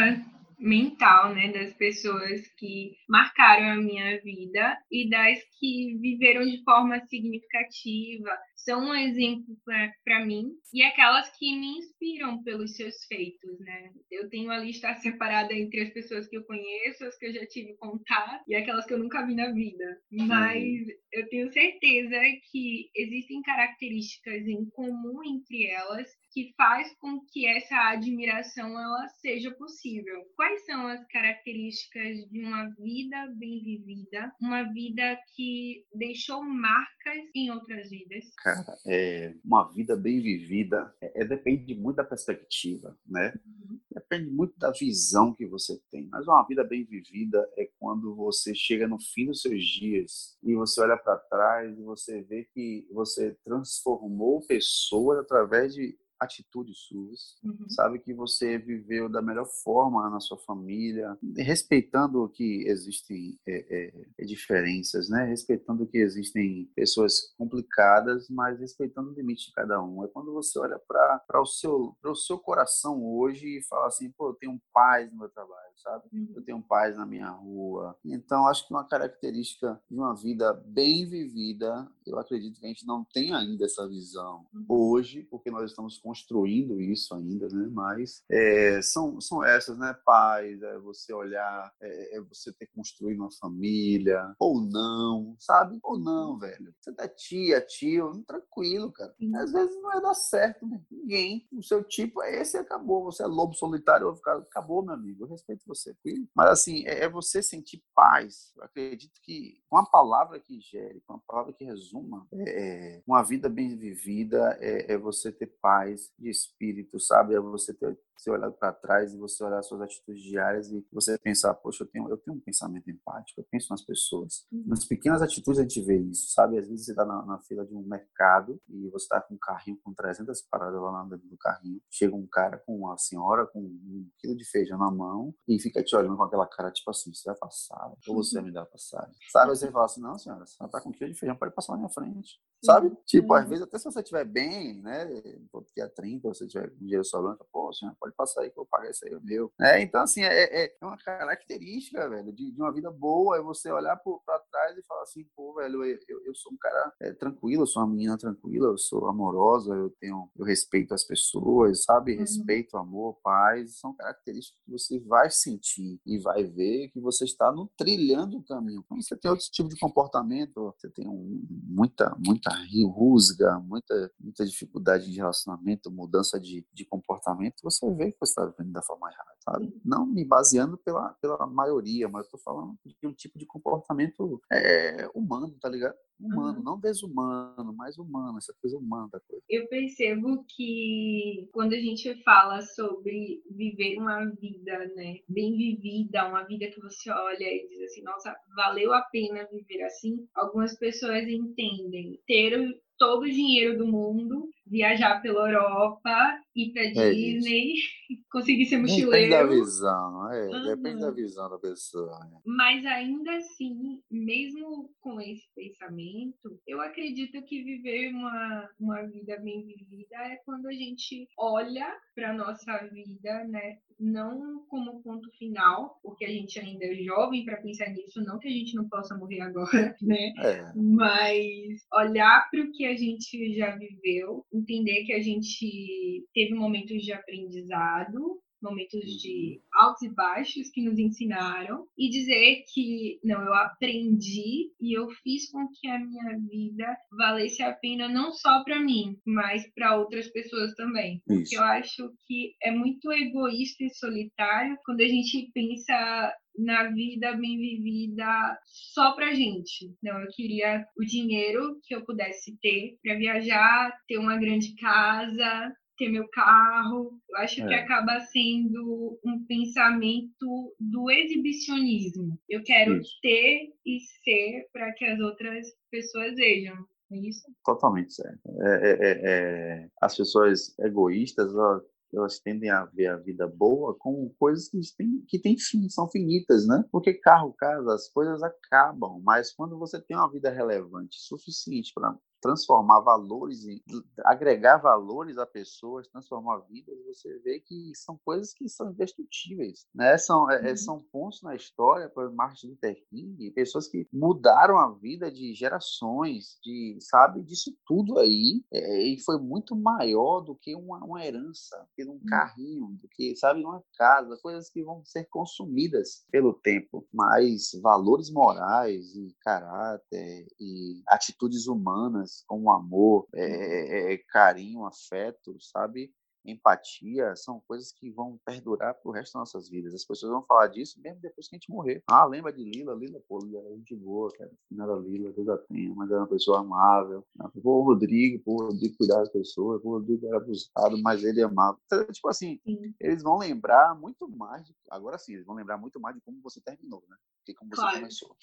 mental, né, das pessoas que marcaram a minha vida e das que viveram de forma significativa, são um exemplo para mim e aquelas que me inspiram pelos seus feitos, né? Eu tenho a lista separada entre as pessoas que eu conheço, as que eu já tive contato e aquelas que eu nunca vi na vida. Mas eu tenho certeza que existem características em comum entre elas que faz com que essa admiração ela seja possível. Quais são as características de uma vida bem vivida, uma vida que deixou marcas em outras vidas? Cara, é uma vida bem vivida é, é depende muito da perspectiva, né? Uhum. Depende muito da visão que você tem. Mas uma vida bem vivida é quando você chega no fim dos seus dias e você olha para trás e você vê que você transformou pessoas através de atitudes suas, Uhum. sabe que você viveu da melhor forma na sua família, respeitando que existem é, é, diferenças, né? Respeitando que existem pessoas complicadas, mas respeitando o limite de cada um. É quando você olha para o seu, o seu coração hoje e fala assim, pô, eu tenho paz no meu trabalho, sabe? Uhum. Eu tenho paz na minha rua. Então, acho que uma característica de uma vida bem vivida, eu acredito que a gente não tem ainda essa visão Uhum. hoje, porque nós estamos construindo isso ainda, né? Mas é, são, são essas, né? Paz, é você olhar, é, é você ter construído uma família, ou não, sabe? Ou não, velho. Você tá tia, tio, tranquilo, cara. Às vezes não vai dar certo, né? ninguém. O seu tipo é esse e acabou. Você é lobo solitário, eu vou ficar, acabou, meu amigo. Eu respeito você, filho. Mas assim, é, é você sentir paz. Eu acredito que com a palavra que gere, com a palavra que resuma, é, é, uma vida bem vivida é, é você ter paz de espírito, sabe? É você ter você olhar para trás e você olhar suas atitudes diárias e você pensar, poxa, eu tenho, eu tenho um pensamento empático, eu penso nas pessoas. Uhum. Nas pequenas atitudes a gente vê isso, sabe? Às vezes você está na, na, fila de um mercado e você está com um carrinho com 300 paradas lá dentro do carrinho. Chega um cara com uma senhora com um quilo de feijão na mão e fica te olhando com aquela cara, tipo assim, você vai passar, ou você vai me dar passagem. Sabe? Você fala assim, não, senhora, você está com um quilo de feijão, pode passar na minha frente. Sabe? Tipo, às vezes, até se você estiver bem, né? Porque a 30, você tiver com dinheiro sobrando, pô, senhora, pode passar aí que eu pago isso aí, é meu. É, então, assim, é, é, uma característica, velho, de, de uma vida boa, é você olhar para trás e falar assim, pô, velho, eu, eu sou um cara é, tranquilo, eu sou uma menina tranquila, eu sou amorosa, eu tenho, eu respeito as pessoas, sabe? Uhum. Respeito, amor, paz, são características que você vai sentir e vai ver que você está no trilhando o caminho. Quando você tem outro tipo de comportamento, você tem um, muita, muita rusga, muita, muita dificuldade de relacionamento, mudança de, de comportamento, você vê que você está vivendo da forma errada, sabe? Não me baseando pela, pela maioria, mas eu tô falando de um tipo de comportamento é, humano, tá ligado? Humano, Uhum. não desumano, mas humano, essa coisa humana da coisa. Eu percebo que quando a gente fala sobre viver uma vida, né, bem vivida, uma vida que você olha e diz assim, nossa, valeu a pena viver assim, algumas pessoas entendem ter todo o dinheiro do mundo, viajar pela Europa, ir pra É Disney, conseguir ser Depende da mochileiro. visão, é, depende da Uhum. visão da pessoa. né? Mas ainda assim, mesmo com esse pensamento, eu acredito que viver uma, uma vida bem vivida é quando a gente olha para nossa vida, né? Não como ponto final, porque a gente ainda é jovem para pensar nisso, não que a gente não possa morrer agora, né? É, mas olhar para o que a gente já viveu, entender que a gente teve momentos de aprendizado, momentos de altos e baixos que nos ensinaram e dizer que não, eu aprendi e eu fiz com que a minha vida valesse a pena não só para mim, mas para outras pessoas também. Porque Isso. eu acho que é muito egoísta e solitário quando a gente pensa na vida bem vivida só pra gente. Não, eu queria o dinheiro que eu pudesse ter para viajar, ter uma grande casa, ter meu carro. Eu acho que É. acaba sendo um pensamento do exibicionismo. Eu quero Isso. ter e ser para que as outras pessoas vejam. É isso? totalmente certo. É, é, é, as pessoas egoístas, elas, elas tendem a ver a vida boa com coisas que têm, que têm fim, são finitas, né? Porque carro, casa, as coisas acabam, mas quando você tem uma vida relevante suficiente para transformar valores, em, agregar valores a pessoas, transformar vidas, você vê que são coisas que são indestrutíveis, né? São, é, Uhum. são pontos na história, por Martin Luther King, pessoas que mudaram a vida de gerações, de, sabe, disso tudo aí, é, e foi muito maior do que uma, uma herança, do que um carrinho, do que, sabe, uma casa, coisas que vão ser consumidas pelo tempo, mas valores morais e caráter e atitudes humanas como amor, é, é, carinho, afeto, sabe? Empatia, são coisas que vão perdurar pro resto das nossas vidas. As pessoas vão falar disso mesmo depois que a gente morrer. Ah, lembra de Lila? Lila, pô, Lila era gente boa, cara. Não era Lila, Deus a tenha, mas era uma pessoa amável. Pô, o Rodrigo, pô, o Rodrigo cuidava das pessoas, pô, o Rodrigo era abusado, mas ele amava. Então, tipo assim, Sim. eles vão lembrar muito mais, de, agora sim, eles vão lembrar muito mais de como você terminou, né? Que como você Claro. começou.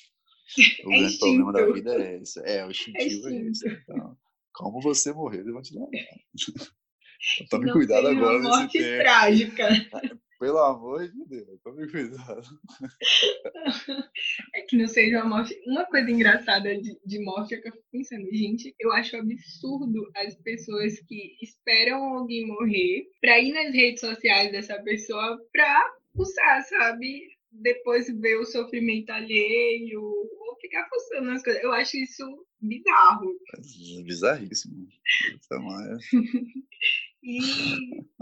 O É grande problema da vida é esse. É, o instintivo é, esse. instinto. Então, como você morreu, eles vão te lembrar. Tome cuidado agora uma morte trágica. Pelo amor de Deus, tome cuidado. É que não seja uma morte. Uma coisa engraçada de, de morte é que eu fico pensando, gente, eu acho absurdo as pessoas que esperam alguém morrer pra ir nas redes sociais dessa pessoa pra usar, sabe? Depois ver o sofrimento alheio, ou ficar fuçando as coisas. Eu acho isso bizarro. É bizarríssimo. Então, e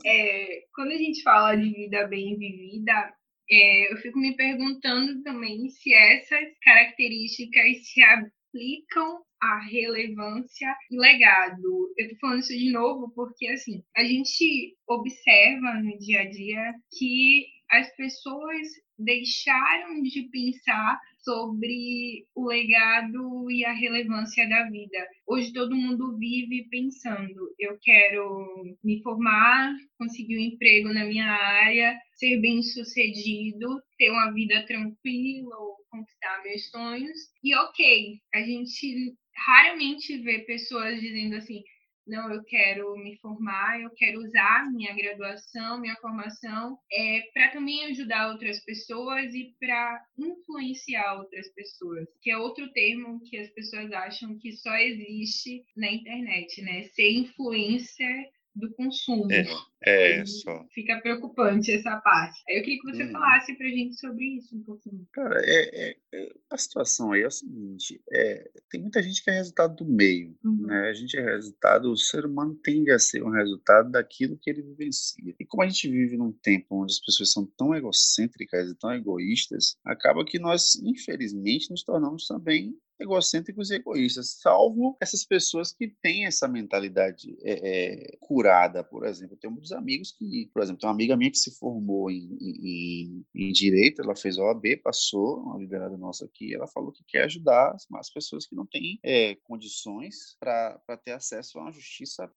é, quando a gente fala de vida bem vivida, é, eu fico me perguntando também se essas características se aplicam à relevância e legado. Eu tô falando isso de novo porque, assim, a gente observa no dia a dia que as pessoas deixaram de pensar sobre o legado e a relevância da vida. Hoje todo mundo vive pensando: eu quero me formar, conseguir um emprego na minha área, ser bem-sucedido, ter uma vida tranquila ou conquistar meus sonhos. E ok, a gente raramente vê pessoas dizendo assim: não, eu quero me formar, eu quero usar minha graduação, minha formação, é, para também ajudar outras pessoas e para influenciar outras pessoas, que é outro termo que as pessoas acham que só existe na internet, né? Ser influencer do consumo. É, é só. Fica preocupante essa parte. Aí eu queria que você hum. falasse pra gente sobre isso um pouquinho. Cara, é, é, é, a situação aí é o seguinte: é, tem muita gente que é resultado do meio. Uhum. Né? A gente é resultado, o ser humano tende a ser um resultado daquilo que ele vivencia. E como a gente vive num tempo onde as pessoas são tão egocêntricas e tão egoístas, acaba que nós, infelizmente, nos tornamos também egocêntricos e egoístas, salvo essas pessoas que têm essa mentalidade é, é, curada, por exemplo. Eu tenho muitos amigos que, por exemplo, tem uma amiga minha que se formou em, em, em Direito, ela fez OAB, passou, uma liberada nossa aqui, ela falou que quer ajudar as, as pessoas que não têm é, condições para ter acesso a uma justiça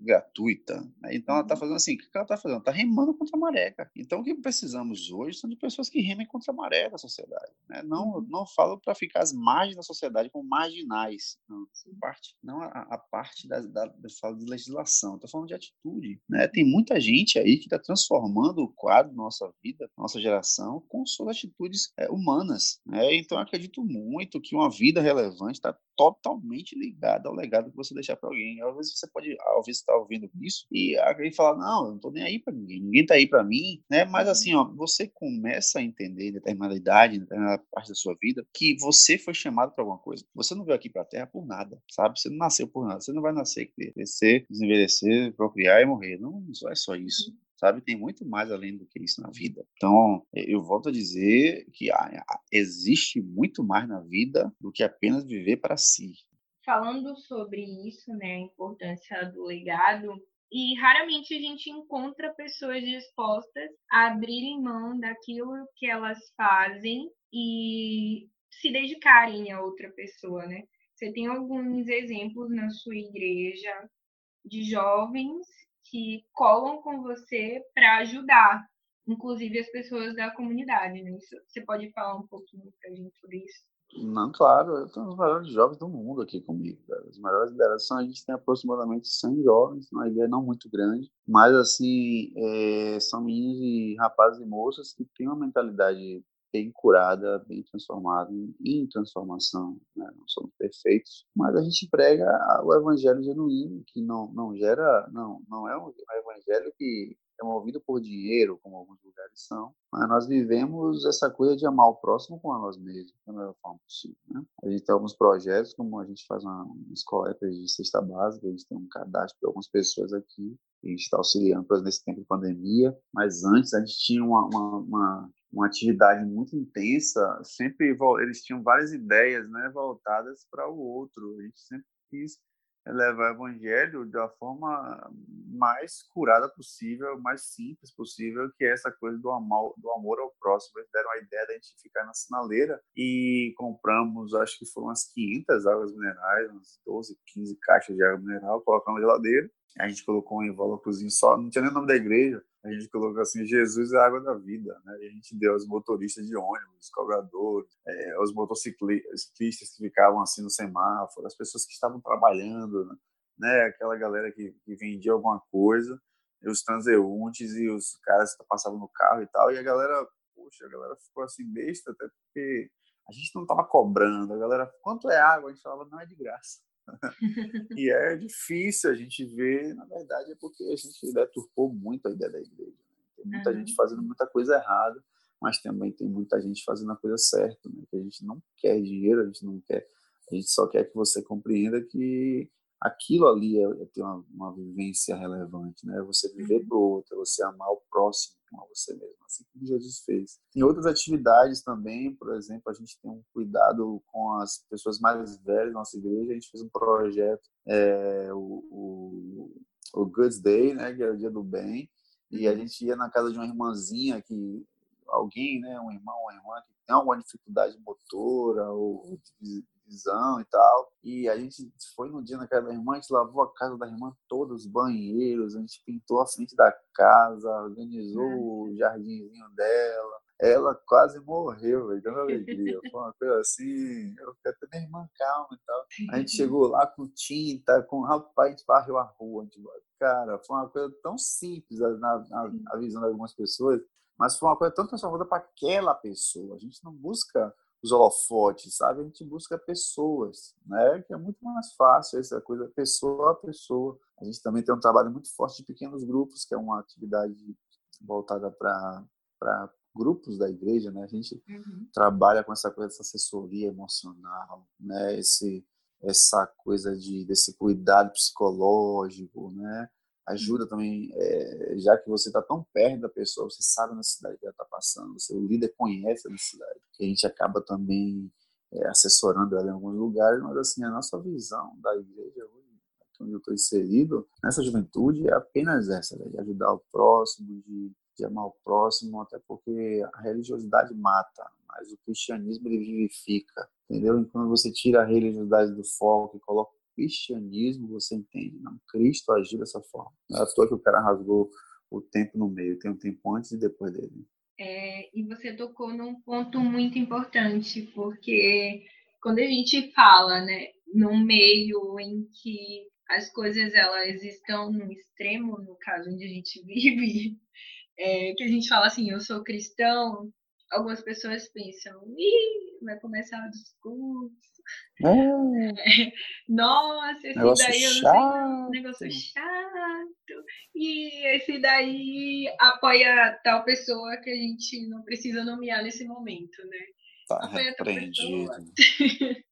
gratuita. Né? Então, ela está uhum. fazendo assim, o que ela está fazendo? Está remando contra a maré. Então, o que precisamos hoje são de pessoas que remem contra a maré da sociedade. Né? Não, uhum. não falo para ficar as margens margens da sociedade como marginais. Não, parte, não a, a parte da, da, da de legislação, estou falando de atitude. Né? Tem muita gente aí que está transformando o quadro da nossa vida, nossa geração, com suas atitudes é, humanas. Né? Então, acredito muito que uma vida relevante está totalmente ligada ao legado que você deixar para alguém. Às vezes você pode, às vezes, estar tá ouvindo isso e alguém fala, não, eu não estou nem aí para ninguém, ninguém está aí para mim, né? Mas uhum. assim, ó, você começa a entender em determinada idade, em determinada parte da sua vida, que você foi chamado chamado para alguma coisa. Você não veio aqui para a Terra por nada, sabe? Você não nasceu por nada. Você não vai nascer, crescer, desenvelhecer, procriar e morrer. Não, não é só isso sabe? Tem muito mais além do que isso na vida. Então, eu volto a dizer que existe muito mais na vida do que apenas viver para si. Falando sobre isso, né, a importância do legado, e raramente a gente encontra pessoas dispostas a abrirem mão daquilo que elas fazem e se dedicarem a outra pessoa, né? Você tem alguns exemplos na sua igreja de jovens que colam com você para ajudar, inclusive as pessoas da comunidade, né? Você pode falar um pouquinho para a gente sobre isso? Não, claro, eu tenho os melhores jovens do mundo aqui comigo. Cara. Os melhores lideranças, a gente tem aproximadamente 100 jovens, uma ideia não muito grande, mas assim, é, são meninos e rapazes e moças que têm uma mentalidade bem curada, bem transformada, em transformação. Né? Não somos perfeitos, mas a gente prega o evangelho genuíno, que não, não gera, não, não é um evangelho que é movido por dinheiro, como alguns lugares são, mas nós vivemos essa coisa de amar o próximo com a nós mesmos, da melhor forma possível. Né? A gente tem alguns projetos, como a gente faz uma, umas coletas de cesta básica, a gente tem um cadastro de algumas pessoas aqui, a gente está auxiliando nesse tempo de pandemia, mas antes a gente tinha uma, uma, uma uma atividade muito intensa, sempre eles tinham várias ideias, né, voltadas para o outro. A gente sempre quis levar o evangelho da forma mais curada possível, mais simples possível, que é essa coisa do amor, do amor ao próximo. Eles deram a ideia de a gente ficar na sinaleira e compramos, acho que foram umas 500 águas minerais, umas 12, 15 caixas de água mineral, colocamos na geladeira. A gente colocou um envelopezinho só, não tinha nem o nome da igreja, a gente colocou assim, Jesus é a água da vida, né? A gente deu aos motoristas de ônibus, cobradores, é, aos motociclistas que ficavam assim no semáforo, as pessoas que estavam trabalhando né? Aquela galera que, que vendia alguma coisa, os transeuntes e os caras que passavam no carro e tal, e a galera, poxa, a galera ficou assim besta, até porque a gente não estava cobrando, a galera, quanto é água? A gente falava, não é de graça. E é difícil a gente ver, na verdade, é porque a gente deturpou muito a ideia da igreja. Né? Tem muita uhum. gente fazendo muita coisa errada, mas também tem muita gente fazendo a coisa certa, né? que a gente não quer dinheiro, a gente não quer, a gente só quer que você compreenda que aquilo ali é, é ter uma, uma, vivência relevante, né? Você viver uhum. para o outro, é você amar o próximo como a você mesmo, assim como Jesus fez. Em outras atividades também, por exemplo, a gente tem um cuidado com as pessoas mais velhas da nossa igreja. A gente fez um projeto, é, o, o, o Good Day, né? Que é o Dia do Bem, e a uhum. gente ia na casa de uma irmãzinha que alguém, né, um irmão, uma irmã que tem alguma dificuldade motora ou visão e tal. E a gente foi no dia na casa da irmã, a gente lavou a casa da irmã toda, os banheiros, a gente pintou a frente da casa, organizou o jardinzinho dela. Ela quase morreu, velho, dando alegria. Foi uma coisa assim, eu fiquei até minha irmã calma e tal. A gente chegou lá com tinta, com rapaz, a gente varreu a rua. A gente, cara, foi uma coisa tão simples na, na, na visão de algumas pessoas, mas foi uma coisa tão transformadora para aquela pessoa. A gente não busca os holofotes, sabe? A gente busca pessoas, né? Que é muito mais fácil essa coisa, pessoa a pessoa. A gente também tem um trabalho muito forte de pequenos grupos, que é uma atividade voltada para grupos da igreja, né? A gente uhum. trabalha com essa coisa, essa assessoria emocional, né? Esse, essa coisa de desse cuidado psicológico, né? Ajuda também, é, já que você está tão perto da pessoa, você sabe a necessidade que ela está passando, o líder conhece a necessidade, que a gente acaba também é, assessorando ela em alguns lugares, mas assim, a nossa visão da igreja hoje, onde eu estou inserido, nessa juventude, é apenas essa, né, de ajudar o próximo, de, de amar o próximo, até porque a religiosidade mata, mas o cristianismo ele vivifica, entendeu? E quando você tira a religiosidade do foco e coloca cristianismo, você entende, não, Cristo agiu dessa forma. Não é à toa que o cara rasgou o tempo no meio, tem um tempo antes e depois dele. É, e você tocou num ponto muito importante, porque quando a gente fala, né, num meio em que as coisas elas estão no extremo, no caso onde a gente vive, é, que a gente fala assim, eu sou cristão, algumas pessoas pensam, Ih, vai começar o discurso. É. Nossa, esse negócio daí eu não sei, negócio chato. E esse daí apoia tal pessoa que a gente não precisa nomear nesse momento, né? Tá apoia repreendido.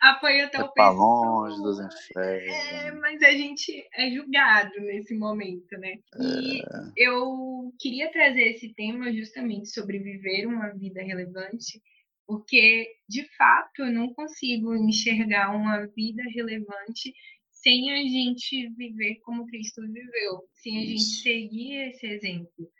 apoia tal é pessoa. longe dos infernos. É, mas a gente é julgado nesse momento, né? E é... eu queria trazer esse tema justamente sobre viver uma vida relevante, porque de fato eu não consigo enxergar uma vida relevante sem a gente viver como Cristo viveu, sem a gente seguir esse exemplo.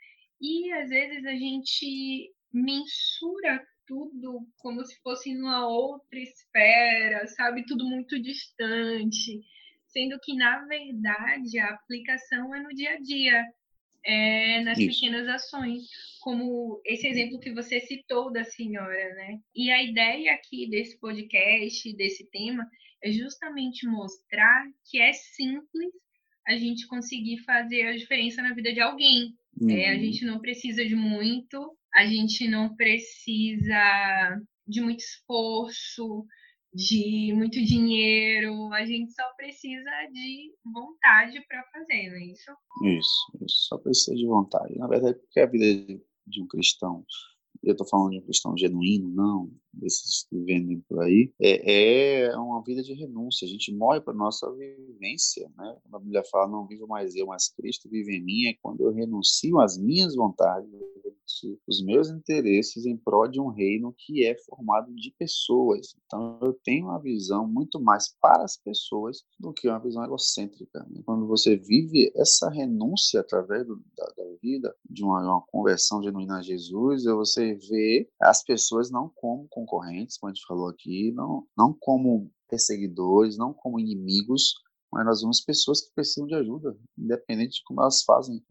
E às vezes a gente mensura tudo como se fosse numa outra esfera, sabe? Tudo muito distante, sendo que, na verdade, a aplicação é no dia a dia, é nas Isso. pequenas ações, como esse exemplo que você citou da senhora, né? E a ideia aqui desse podcast, desse tema, é justamente mostrar que é simples a gente conseguir fazer a diferença na vida de alguém. Uhum. É, a gente não precisa de muito, a gente não precisa de muito esforço, de muito dinheiro, a gente só precisa de vontade para fazer, não é isso? Isso, isso, só precisa de vontade. Na verdade, porque a vida de um cristão eu estou falando de um cristão genuíno, não, desses que vendem por aí, é, é uma vida de renúncia. A gente morre para nossa vivência, né? A Bíblia fala, não vivo mais eu, mas Cristo vive em mim, é quando eu renuncio às minhas vontades, os meus interesses em prol de um reino que é formado de pessoas. Então, eu tenho uma visão muito mais para as pessoas do que uma visão egocêntrica. Quando você vive essa renúncia através do, da, da, vida, de uma, uma conversão genuína a Jesus, você vê as pessoas não como concorrentes, como a gente falou aqui, não, não como perseguidores, não como inimigos, mas nós vemos pessoas que precisam de ajuda, independente de como elas fazem,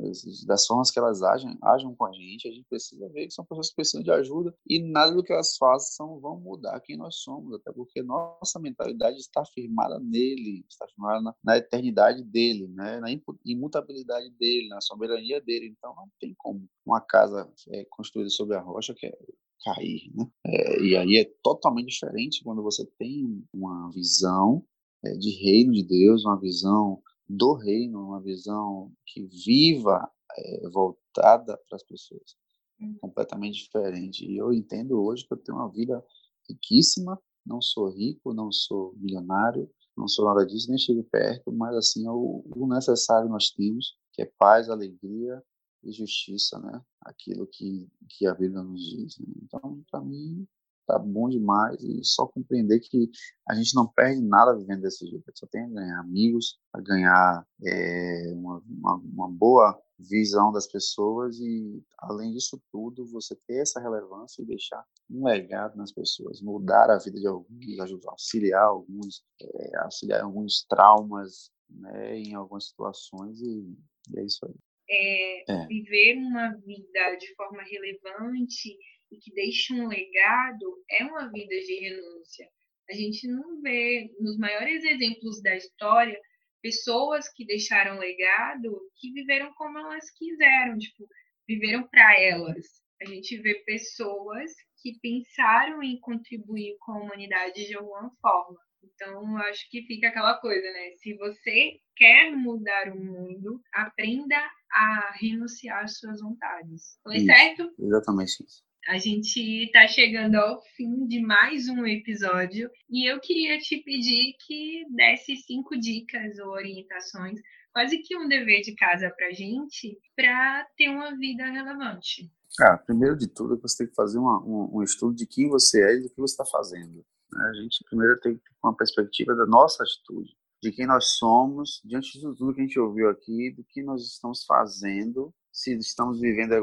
das formas que elas agem, agem com a gente, a gente precisa ver que são pessoas que precisam de ajuda e nada do que elas façam vão mudar quem nós somos, até porque nossa mentalidade está firmada nele, está firmada na, na eternidade dele, né? na imutabilidade dele, na soberania dele, então não tem como uma casa é, construída sobre a rocha que é cair, né? É, e aí é totalmente diferente quando você tem uma visão é, de reino de Deus, uma visão do reino, uma visão que viva, é, voltada para as pessoas. Hum. Completamente diferente. E eu entendo hoje que eu tenho uma vida riquíssima, não sou rico, não sou milionário, não sou nada disso, nem chego perto, mas assim, o, o necessário nós temos, que é paz, alegria e justiça, né? Aquilo que, que a Bíblia nos diz. Né? Então, para mim, tá bom demais e só compreender que a gente não perde nada vivendo desse jeito, só tem a ganhar amigos, a ganhar é, uma, uma, uma, boa visão das pessoas e, além disso tudo, você ter essa relevância e deixar um legado nas pessoas, mudar a vida de alguns, ajudar, auxiliar alguns, é, auxiliar alguns traumas, né, em algumas situações e, e é isso aí. É, é. Viver uma vida de forma relevante e que deixe um legado é uma vida de renúncia. A gente não vê nos maiores exemplos da história pessoas que deixaram legado que viveram como elas quiseram, tipo, viveram para elas. A gente vê pessoas que pensaram em contribuir com a humanidade de alguma forma. Então, acho que fica aquela coisa, né? Se você quer mudar o mundo, aprenda a renunciar às suas vontades. Foi isso, certo? Exatamente isso. A gente está chegando ao fim de mais um episódio e eu queria te pedir que desse cinco dicas ou orientações, quase que um dever de casa para gente, para ter uma vida relevante. Ah, primeiro de tudo, você tem que fazer uma, um, um, estudo de quem você é e do que você está fazendo. Né? A gente primeiro tem que ter uma perspectiva da nossa atitude, de quem nós somos, diante de tudo que a gente ouviu aqui, do que nós estamos fazendo se estamos vivendo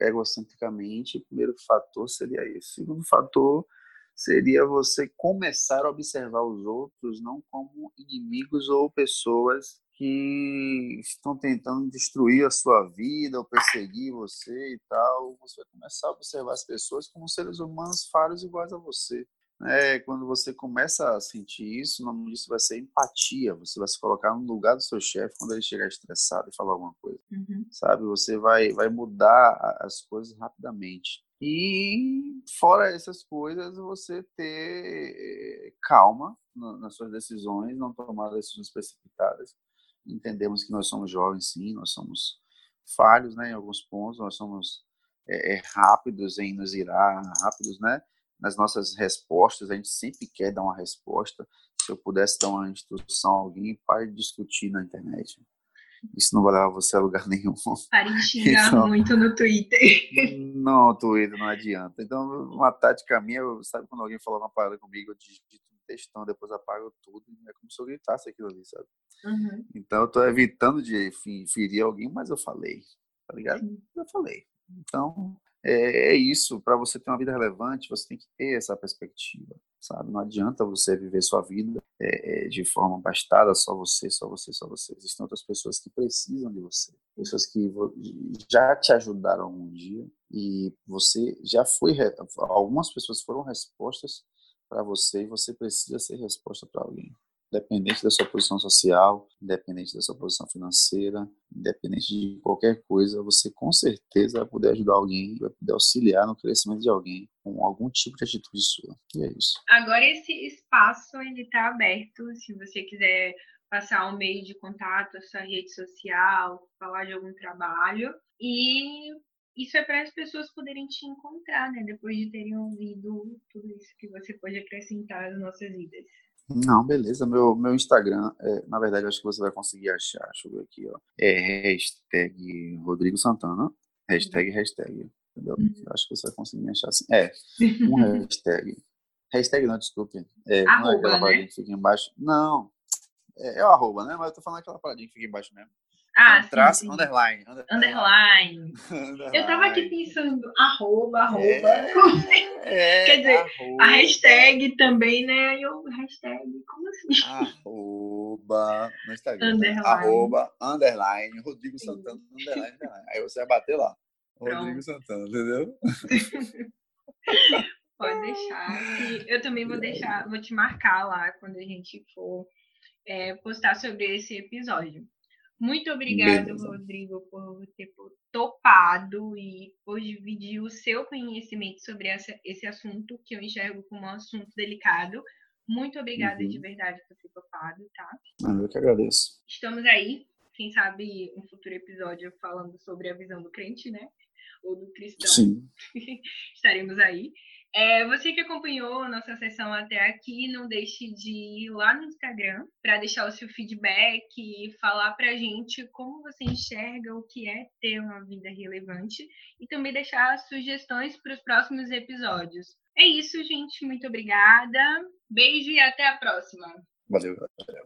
egocentricamente, o primeiro fator seria esse. O segundo fator seria você começar a observar os outros não como inimigos ou pessoas que estão tentando destruir a sua vida ou perseguir você e tal. Você vai começar a observar as pessoas como seres humanos falhos iguais a você. É, quando você começa a sentir isso, o nome disso vai ser empatia. Você vai se colocar no lugar do seu chefe quando ele chegar estressado e falar alguma coisa. Uhum. Sabe? Você vai, vai mudar as coisas rapidamente. E, fora essas coisas, você ter calma nas suas decisões, não tomar decisões precipitadas. Entendemos que nós somos jovens, sim, nós somos falhos né, em alguns pontos, nós somos é, rápidos em nos irar, rápidos, né? Nas nossas respostas, a gente sempre quer dar uma resposta. Se eu pudesse dar uma instrução a alguém, pare de discutir na internet. Isso não vai levar você a lugar nenhum. Pare de xingar então, muito no Twitter. Não, Twitter não adianta. Então, uma tática minha, sabe quando alguém fala uma parada comigo, eu digito um textão, depois apago tudo, é como se eu gritasse aquilo ali, sabe? Uhum. Então, eu tô evitando de ferir alguém, mas eu falei, tá ligado? Eu falei. Então, é, é isso, para você ter uma vida relevante, você tem que ter essa perspectiva, sabe? Não adianta você viver sua vida é, é, de forma bastada, só você, só você, só você. Existem outras pessoas que precisam de você, pessoas que já te ajudaram um dia e você já foi. Algumas pessoas foram respostas para você e você precisa ser resposta para alguém independente da sua posição social, independente da sua posição financeira, independente de qualquer coisa, você com certeza vai poder ajudar alguém, vai poder auxiliar no crescimento de alguém com algum tipo de atitude sua. E é isso. Agora esse espaço ele está aberto, se você quiser passar um meio de contato, a sua rede social, falar de algum trabalho e isso é para as pessoas poderem te encontrar, né? Depois de terem ouvido tudo isso que você pode acrescentar às nossas vidas. Não, beleza. Meu, meu Instagram, é, na verdade, acho que você vai conseguir achar. Deixa eu ver aqui, ó. É hashtag Rodrigo Santana. Hashtag, hashtag. Entendeu? Uhum. Acho que você vai conseguir achar assim. É, um hashtag. Hashtag não, desculpe. É, arroba, não é aquela né? paradinha que fica embaixo. Não. É, é o arroba, né? Mas eu tô falando aquela paradinha que fica embaixo mesmo. Ah, um traço, sim, sim. underline. Underline. underline. Eu tava aqui pensando, arroba, arroba. É, Quer dizer, arroba, A hashtag também, né? Aí eu, hashtag, como assim? Arroba no Instagram. Underline. Arroba, underline, Rodrigo Santana, underline, underline. Aí você vai bater lá. Pronto. Rodrigo Santana, entendeu? Pode deixar. eu também vou deixar, vou te marcar lá quando a gente for é, postar sobre esse episódio. Muito obrigada, Beleza. Rodrigo, por ter topado e por dividir o seu conhecimento sobre essa, esse assunto, que eu enxergo como um assunto delicado. Muito obrigada Uhum. de verdade por ter topado, tá? Ah, eu que agradeço. Estamos aí, quem sabe um futuro episódio falando sobre a visão do crente, né? Ou do cristão Sim. estaremos aí. É, você que acompanhou a nossa sessão até aqui, não deixe de ir lá no Instagram para deixar o seu feedback e falar para a gente como você enxerga o que é ter uma vida relevante e também deixar sugestões para os próximos episódios. É isso, gente. Muito obrigada. Beijo e até a próxima. Valeu, galera.